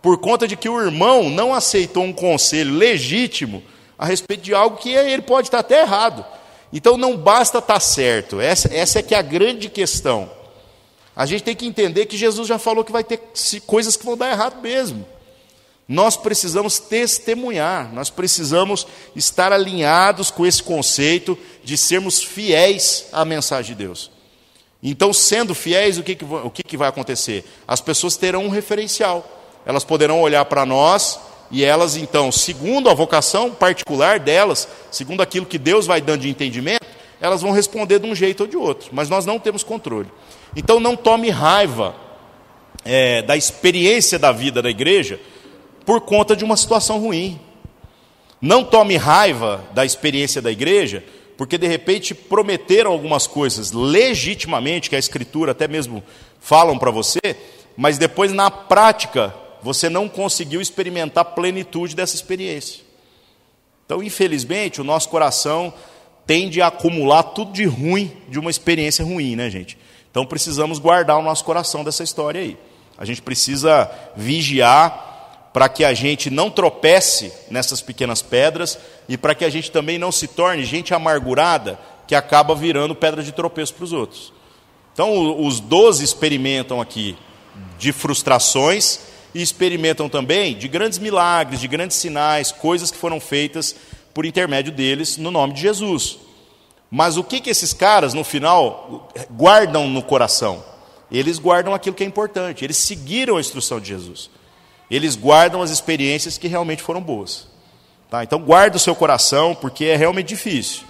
por conta de que o irmão não aceitou um conselho legítimo a respeito de algo que ele pode estar até errado. Então não basta estar certo, essa, essa é que é a grande questão. A gente tem que entender que Jesus já falou que vai ter coisas que vão dar errado mesmo. Nós precisamos testemunhar, nós precisamos estar alinhados com esse conceito de sermos fiéis à mensagem de Deus. Então, sendo fiéis, o que, que, o que, que vai acontecer? As pessoas terão um referencial, elas poderão olhar para nós e elas, então, segundo a vocação particular delas, segundo aquilo que Deus vai dando de entendimento, elas vão responder de um jeito ou de outro, mas nós não temos controle. Então, não tome raiva é, da experiência da vida da igreja por conta de uma situação ruim. Não tome raiva da experiência da igreja, porque de repente prometeram algumas coisas legitimamente, que a Escritura até mesmo falam para você, mas depois na prática você não conseguiu experimentar a plenitude dessa experiência. Então, infelizmente, o nosso coração tende a acumular tudo de ruim de uma experiência ruim, né, gente? Então precisamos guardar o nosso coração dessa história aí. A gente precisa vigiar para que a gente não tropece nessas pequenas pedras e para que a gente também não se torne gente amargurada que acaba virando pedra de tropeço para os outros. Então, os doze experimentam aqui de frustrações e experimentam também de grandes milagres, de grandes sinais, coisas que foram feitas por intermédio deles no nome de Jesus. Mas o que, que esses caras, no final, guardam no coração? Eles guardam aquilo que é importante, eles seguiram a instrução de Jesus eles guardam as experiências que realmente foram boas. Tá? Então, guarda o seu coração, porque é realmente difícil.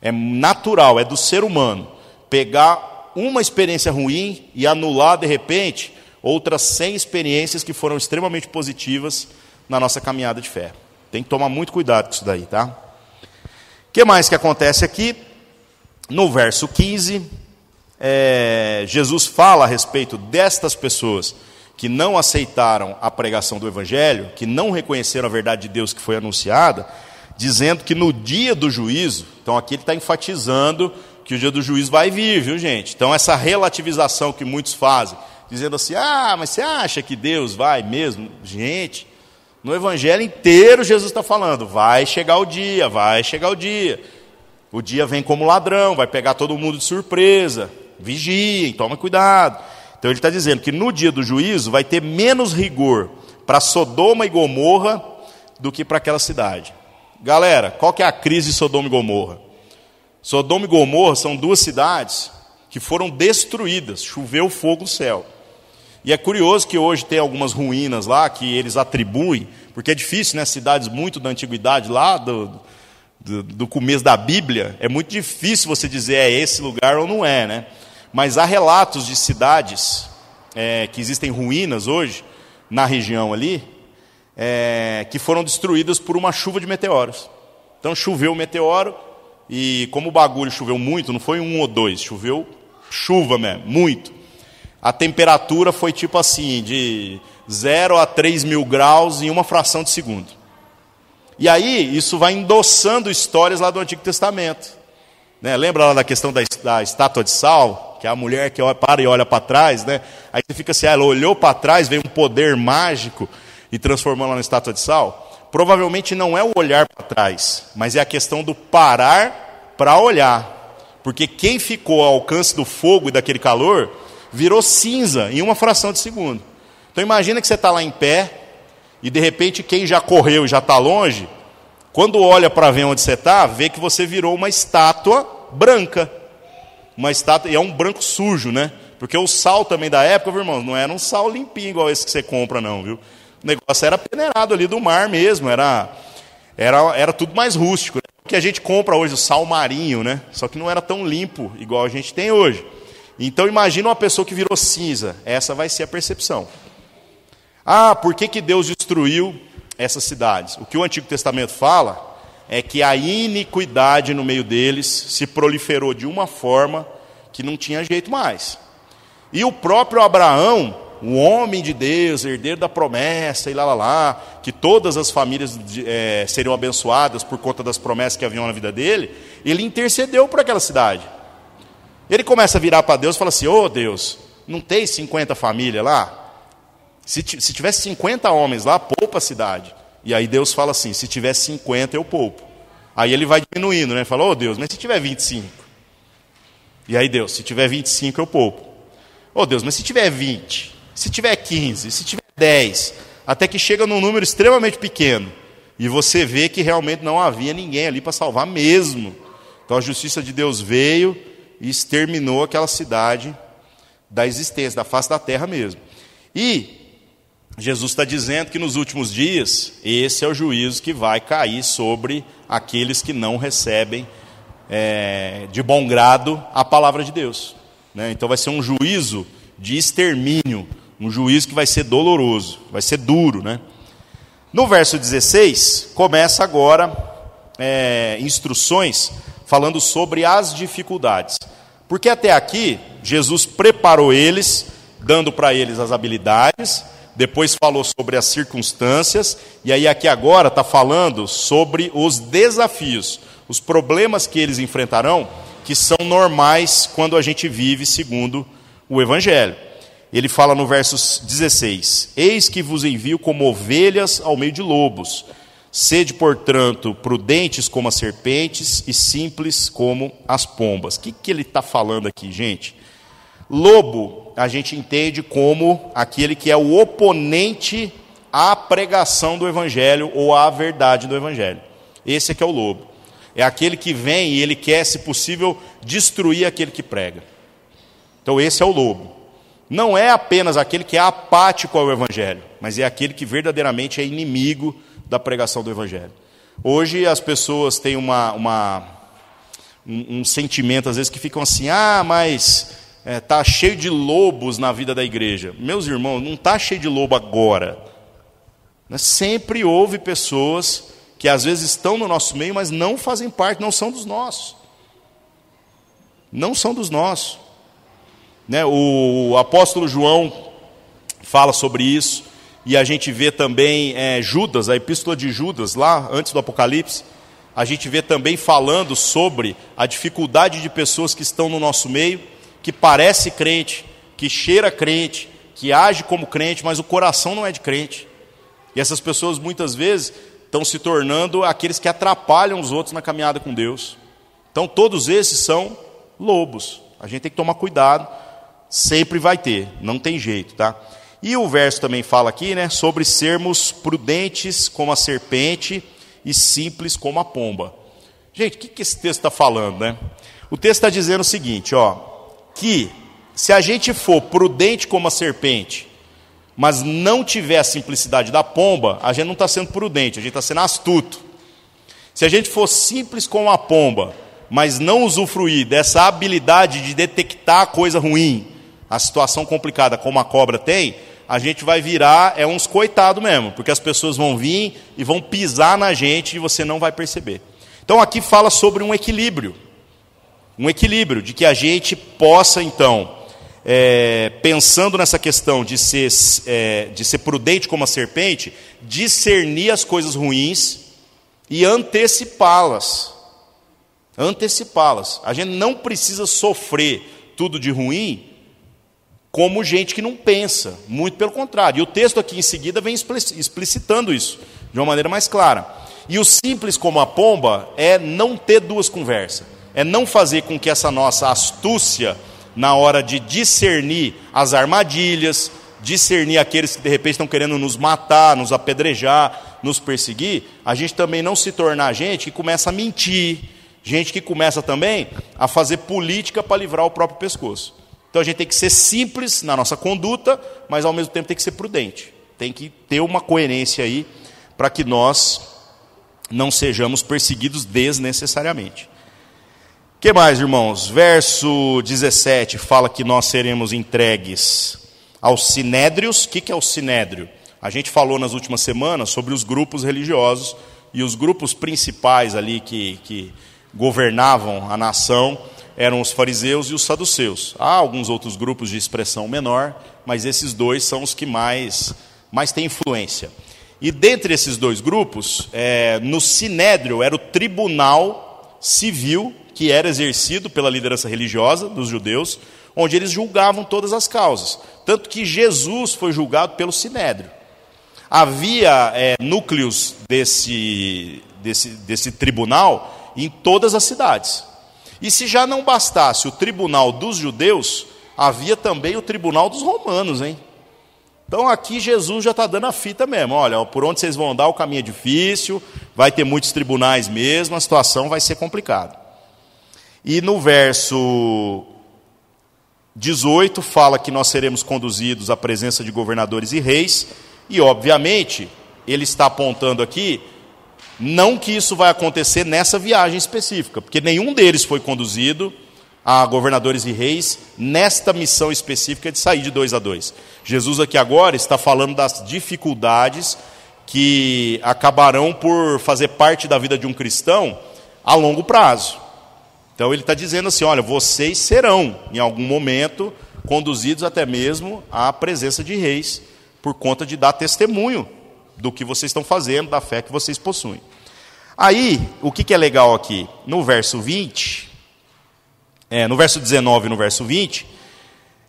É natural, é do ser humano pegar uma experiência ruim e anular, de repente, outras 100 experiências que foram extremamente positivas na nossa caminhada de fé. Tem que tomar muito cuidado com isso daí, tá? O que mais que acontece aqui? No verso 15, é, Jesus fala a respeito destas pessoas que não aceitaram a pregação do Evangelho, que não reconheceram a verdade de Deus que foi anunciada, dizendo que no dia do juízo, então aqui ele está enfatizando que o dia do juízo vai vir, viu gente? Então essa relativização que muitos fazem, dizendo assim, ah, mas você acha que Deus vai mesmo? Gente, no Evangelho inteiro Jesus está falando, vai chegar o dia, vai chegar o dia. O dia vem como ladrão, vai pegar todo mundo de surpresa. Vigiem, tome cuidado. Então ele está dizendo que no dia do juízo vai ter menos rigor para Sodoma e Gomorra do que para aquela cidade. Galera, qual que é a crise de Sodoma e Gomorra? Sodoma e Gomorra são duas cidades que foram destruídas, choveu fogo do céu. E é curioso que hoje tem algumas ruínas lá que eles atribuem, porque é difícil, né? Cidades muito da antiguidade lá, do, do, do começo da Bíblia, é muito difícil você dizer é esse lugar ou não é, né? Mas há relatos de cidades é, que existem ruínas hoje, na região ali, é, que foram destruídas por uma chuva de meteoros. Então choveu o meteoro, e como o bagulho choveu muito, não foi um ou dois, choveu chuva mesmo, muito. A temperatura foi tipo assim, de 0 a 3 mil graus em uma fração de segundo. E aí, isso vai endossando histórias lá do Antigo Testamento. Né? Lembra lá da questão da, da estátua de sal? que é a mulher que para e olha para trás, né? Aí você fica assim, ah, ela olhou para trás, veio um poder mágico e transformou ela na estátua de sal. Provavelmente não é o olhar para trás, mas é a questão do parar para olhar. Porque quem ficou ao alcance do fogo e daquele calor virou cinza em uma fração de segundo. Então imagina que você está lá em pé e de repente quem já correu e já está longe, quando olha para ver onde você está, vê que você virou uma estátua branca uma estátua, e é um branco sujo, né? Porque o sal também da época, viu, irmão, não era um sal limpinho igual esse que você compra, não, viu? O negócio era peneirado ali do mar mesmo, era, era, era tudo mais rústico. Né? O que a gente compra hoje, o sal marinho, né? Só que não era tão limpo igual a gente tem hoje. Então imagina uma pessoa que virou cinza. Essa vai ser a percepção. Ah, por que, que Deus destruiu essas cidades? O que o Antigo Testamento fala é que a iniquidade no meio deles se proliferou de uma forma que não tinha jeito mais. E o próprio Abraão, o homem de Deus, herdeiro da promessa, e lá, lá, lá, que todas as famílias é, seriam abençoadas por conta das promessas que haviam na vida dele, ele intercedeu por aquela cidade. Ele começa a virar para Deus e fala assim: Ô oh, Deus, não tem 50 famílias lá? Se, se tivesse 50 homens lá, poupa a cidade. E aí Deus fala assim: se tiver 50, eu poupo. Aí ele vai diminuindo, né? Fala, ô oh, Deus, mas se tiver 25? E aí Deus, se tiver 25, eu poupo. Ô oh, Deus, mas se tiver 20? Se tiver 15? Se tiver 10? Até que chega num número extremamente pequeno. E você vê que realmente não havia ninguém ali para salvar mesmo. Então a justiça de Deus veio e exterminou aquela cidade da existência, da face da terra mesmo. E Jesus está dizendo que nos últimos dias, esse é o juízo que vai cair sobre aqueles que não recebem é, de bom grado a palavra de Deus. Né? Então vai ser um juízo de extermínio, um juízo que vai ser doloroso, vai ser duro. Né? No verso 16, começa agora é, instruções falando sobre as dificuldades. Porque até aqui, Jesus preparou eles, dando para eles as habilidades depois falou sobre as circunstâncias, e aí aqui agora está falando sobre os desafios, os problemas que eles enfrentarão, que são normais quando a gente vive segundo o Evangelho. Ele fala no verso 16: Eis que vos envio como ovelhas ao meio de lobos. Sede, portanto, prudentes como as serpentes e simples como as pombas. O que, que ele está falando aqui, gente? Lobo, a gente entende como aquele que é o oponente à pregação do Evangelho ou à verdade do Evangelho. Esse é que é o lobo. É aquele que vem e ele quer, se possível, destruir aquele que prega. Então, esse é o lobo. Não é apenas aquele que é apático ao Evangelho, mas é aquele que verdadeiramente é inimigo da pregação do Evangelho. Hoje as pessoas têm uma, uma um, um sentimento, às vezes, que ficam assim: ah, mas está é, tá cheio de lobos na vida da igreja. Meus irmãos, não está cheio de lobo agora. Né, sempre houve pessoas que às vezes estão no nosso meio, mas não fazem parte, não são dos nossos. Não são dos nossos. Né? O apóstolo João fala sobre isso, e a gente vê também é, Judas, a epístola de Judas, lá antes do Apocalipse, a gente vê também falando sobre a dificuldade de pessoas que estão no nosso meio que parece crente, que cheira crente, que age como crente, mas o coração não é de crente. E essas pessoas muitas vezes estão se tornando aqueles que atrapalham os outros na caminhada com Deus. Então todos esses são lobos. A gente tem que tomar cuidado, sempre vai ter, não tem jeito, tá? E o verso também fala aqui, né, sobre sermos prudentes como a serpente e simples como a pomba. Gente, o que, que esse texto está falando, né? O texto está dizendo o seguinte, ó, que se a gente for prudente como a serpente, mas não tiver a simplicidade da pomba, a gente não está sendo prudente, a gente está sendo astuto. Se a gente for simples como a pomba, mas não usufruir dessa habilidade de detectar a coisa ruim, a situação complicada como a cobra tem, a gente vai virar é uns coitado mesmo, porque as pessoas vão vir e vão pisar na gente e você não vai perceber. Então aqui fala sobre um equilíbrio um equilíbrio, de que a gente possa, então, é, pensando nessa questão de ser, é, de ser prudente como a serpente, discernir as coisas ruins e antecipá-las. Antecipá-las. A gente não precisa sofrer tudo de ruim como gente que não pensa, muito pelo contrário. E o texto aqui em seguida vem explicitando isso de uma maneira mais clara. E o simples como a pomba é não ter duas conversas é não fazer com que essa nossa astúcia, na hora de discernir as armadilhas, discernir aqueles que de repente estão querendo nos matar, nos apedrejar, nos perseguir, a gente também não se tornar gente que começa a mentir, gente que começa também a fazer política para livrar o próprio pescoço. Então a gente tem que ser simples na nossa conduta, mas ao mesmo tempo tem que ser prudente. tem que ter uma coerência aí para que nós não sejamos perseguidos desnecessariamente. que mais, irmãos? Verso 17 fala que nós seremos entregues aos sinédrios. O que, é o sinédrio? A gente falou nas últimas semanas sobre os grupos religiosos e os grupos principais ali que, que governavam a nação eram os fariseus e os saduceus. Há alguns outros grupos de expressão menor, mas esses dois são os que mais, mais têm influência. E dentre esses dois grupos, é, no Sinédrio era o tribunal civil que era exercido pela liderança religiosa dos judeus, onde eles julgavam todas as causas. Tanto que Jesus foi julgado pelo Sinédrio. Havia é, núcleos desse, desse, desse tribunal em todas as cidades. E se já não bastasse o tribunal dos judeus, havia também o tribunal dos romanos, hein? Então aqui Jesus já está dando a fita mesmo. Olha, por onde vocês vão andar, o caminho é difícil, vai ter muitos tribunais mesmo, a situação vai ser complicada. E no verso 18 fala que nós seremos conduzidos à presença de governadores e reis, e obviamente ele está apontando aqui não que isso vai acontecer nessa viagem específica, porque nenhum deles foi conduzido a governadores e reis nesta missão específica de sair de dois a dois. Jesus aqui agora está falando das dificuldades que acabarão por fazer parte da vida de um cristão a longo prazo. Então ele está dizendo assim: olha, vocês serão, em algum momento, conduzidos até mesmo à presença de reis, por conta de dar testemunho do que vocês estão fazendo, da fé que vocês possuem. Aí, o que, que é legal aqui? No verso 20, é, no verso 19 e no verso 20,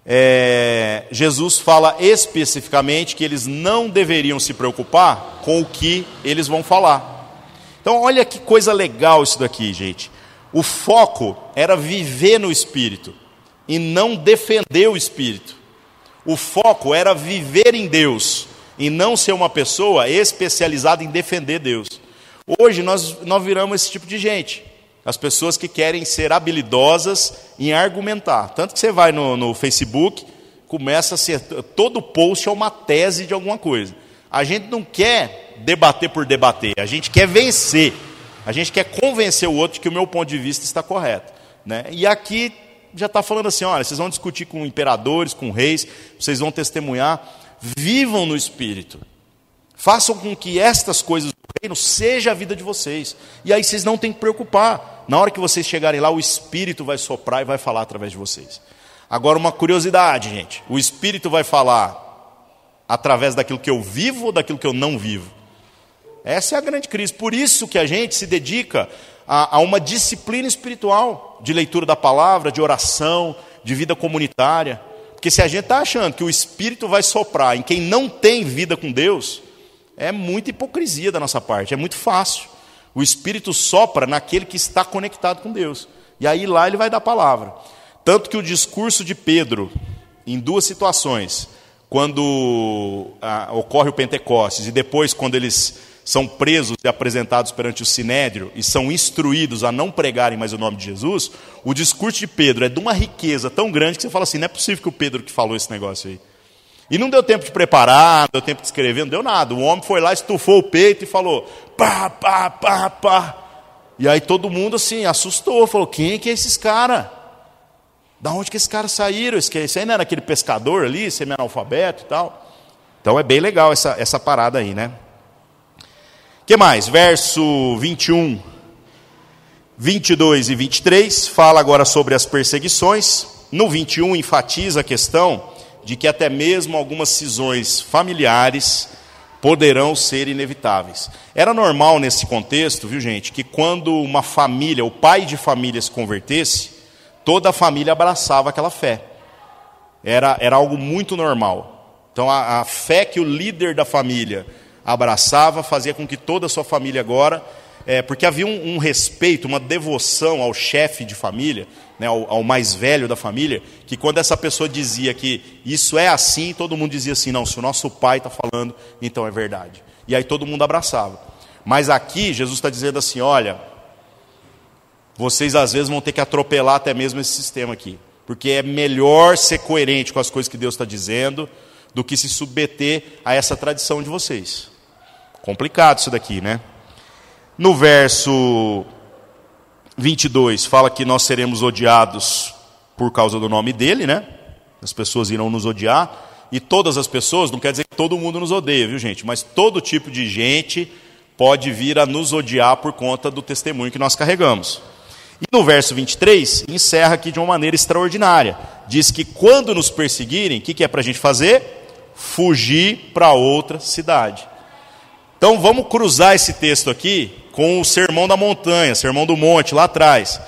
é, Jesus fala especificamente que eles não deveriam se preocupar com o que eles vão falar. Então, olha que coisa legal isso daqui, gente. O foco era viver no Espírito e não defender o Espírito. O foco era viver em Deus e não ser uma pessoa especializada em defender Deus. Hoje nós, nós viramos esse tipo de gente. As pessoas que querem ser habilidosas em argumentar. Tanto que você vai no, no Facebook, começa a ser. Todo post é uma tese de alguma coisa. A gente não quer debater por debater, a gente quer vencer. A gente quer convencer o outro de que o meu ponto de vista está correto. Né? E aqui já está falando assim: olha, vocês vão discutir com imperadores, com reis, vocês vão testemunhar. Vivam no espírito. Façam com que estas coisas reino seja a vida de vocês. E aí vocês não têm que preocupar. Na hora que vocês chegarem lá, o Espírito vai soprar e vai falar através de vocês. Agora, uma curiosidade, gente: o Espírito vai falar através daquilo que eu vivo ou daquilo que eu não vivo? Essa é a grande crise. Por isso que a gente se dedica a, a uma disciplina espiritual de leitura da palavra, de oração, de vida comunitária. Porque se a gente está achando que o Espírito vai soprar em quem não tem vida com Deus, é muita hipocrisia da nossa parte, é muito fácil. O Espírito sopra naquele que está conectado com Deus. E aí lá ele vai dar a palavra. Tanto que o discurso de Pedro, em duas situações, quando ah, ocorre o Pentecostes e depois quando eles são presos e apresentados perante o Sinédrio e são instruídos a não pregarem mais o nome de Jesus, o discurso de Pedro é de uma riqueza tão grande que você fala assim: não é possível que o Pedro que falou esse negócio aí. E não deu tempo de preparar, não deu tempo de escrever, não deu nada. O homem foi lá, estufou o peito e falou: pá, pá, pá, pá. E aí todo mundo assim, assustou, falou: quem que é esses caras? Da onde que esses caras saíram? Esse aí não era aquele pescador ali, semi-analfabeto e tal. Então é bem legal essa, essa parada aí, né? que mais? Verso 21, 22 e 23 fala agora sobre as perseguições. No 21 enfatiza a questão de que até mesmo algumas cisões familiares poderão ser inevitáveis. Era normal nesse contexto, viu gente, que quando uma família, o pai de família se convertesse, toda a família abraçava aquela fé. Era, era algo muito normal. Então a, a fé que o líder da família abraçava fazia com que toda a sua família agora é, porque havia um, um, respeito, uma devoção ao chefe de família, né, ao, ao, mais velho da família, que quando essa pessoa dizia que isso é assim, todo mundo dizia assim: não, se o nosso pai está falando, então é verdade. E aí todo mundo abraçava. Mas aqui Jesus está dizendo assim: olha, vocês às vezes vão ter que atropelar até mesmo esse sistema aqui, porque é melhor ser coerente com as coisas que Deus está dizendo do que se submeter a essa tradição de vocês. Complicado isso daqui, né? No verso 22, fala que nós seremos odiados por causa do nome dele, né? As pessoas irão nos odiar. E todas as pessoas, não quer dizer que todo mundo nos odeia, viu gente? Mas todo tipo de gente pode vir a nos odiar por conta do testemunho que nós carregamos. E no verso 23, encerra aqui de uma maneira extraordinária. Diz que quando nos perseguirem, o que, que é para a gente fazer? Fugir para outra cidade. Então vamos cruzar esse texto aqui com o sermão da montanha, sermão do monte, lá atrás.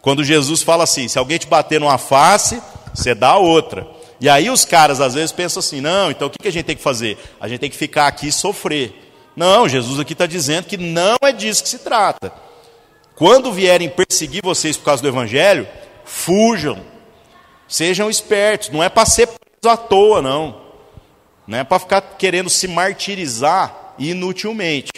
Quando Jesus fala assim: se alguém te bater numa face, você dá outra. E aí os caras às vezes pensam assim: não, então o que a gente tem que fazer? A gente tem que ficar aqui e sofrer. Não, Jesus aqui está dizendo que não é disso que se trata. Quando vierem perseguir vocês por causa do Evangelho, fujam, sejam espertos, não é para ser preso à toa, não. Não é para ficar querendo se martirizar inutilmente.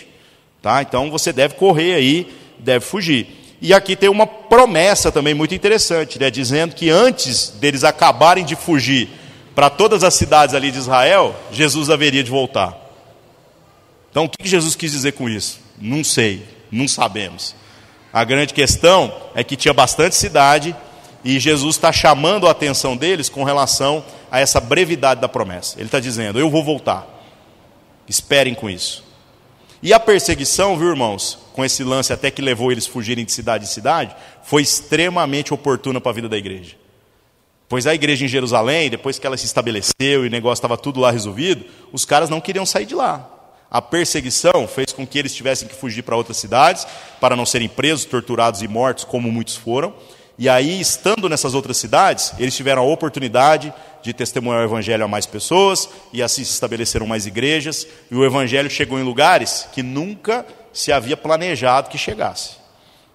Tá? Então você deve correr aí, deve fugir. E aqui tem uma promessa também muito interessante, né? dizendo que antes deles acabarem de fugir para todas as cidades ali de Israel, Jesus haveria de voltar. Então o que Jesus quis dizer com isso? Não sei, não sabemos. A grande questão é que tinha bastante cidade e Jesus está chamando a atenção deles com relação a essa brevidade da promessa. Ele está dizendo: Eu vou voltar. Esperem com isso. E a perseguição, viu, irmãos, com esse lance até que levou eles fugirem de cidade em cidade, foi extremamente oportuna para a vida da igreja. Pois a igreja em Jerusalém, depois que ela se estabeleceu e o negócio estava tudo lá resolvido, os caras não queriam sair de lá. A perseguição fez com que eles tivessem que fugir para outras cidades, para não serem presos, torturados e mortos, como muitos foram. E aí, estando nessas outras cidades, eles tiveram a oportunidade de testemunhar o Evangelho a mais pessoas, e assim se estabeleceram mais igrejas, e o Evangelho chegou em lugares que nunca se havia planejado que chegasse.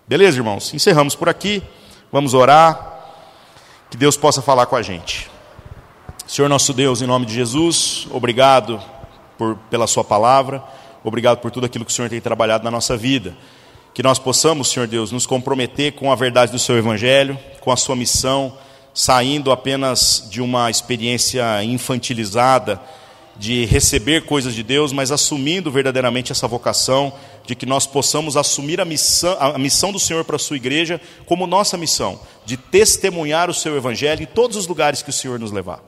Beleza, irmãos? Encerramos por aqui, vamos orar, que Deus possa falar com a gente. Senhor nosso Deus, em nome de Jesus, obrigado por, pela Sua palavra, obrigado por tudo aquilo que o Senhor tem trabalhado na nossa vida. Que nós possamos, Senhor Deus, nos comprometer com a verdade do Seu Evangelho, com a Sua missão, saindo apenas de uma experiência infantilizada, de receber coisas de Deus, mas assumindo verdadeiramente essa vocação de que nós possamos assumir a missão, a missão do Senhor para a sua igreja como nossa missão, de testemunhar o seu evangelho em todos os lugares que o Senhor nos levar.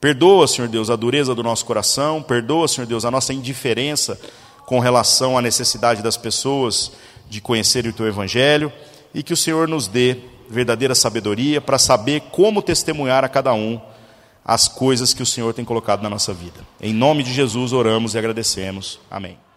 Perdoa, Senhor Deus, a dureza do nosso coração, perdoa, Senhor Deus, a nossa indiferença com relação à necessidade das pessoas de conhecerem o teu evangelho e que o Senhor nos dê verdadeira sabedoria para saber como testemunhar a cada um as coisas que o Senhor tem colocado na nossa vida. Em nome de Jesus oramos e agradecemos. Amém.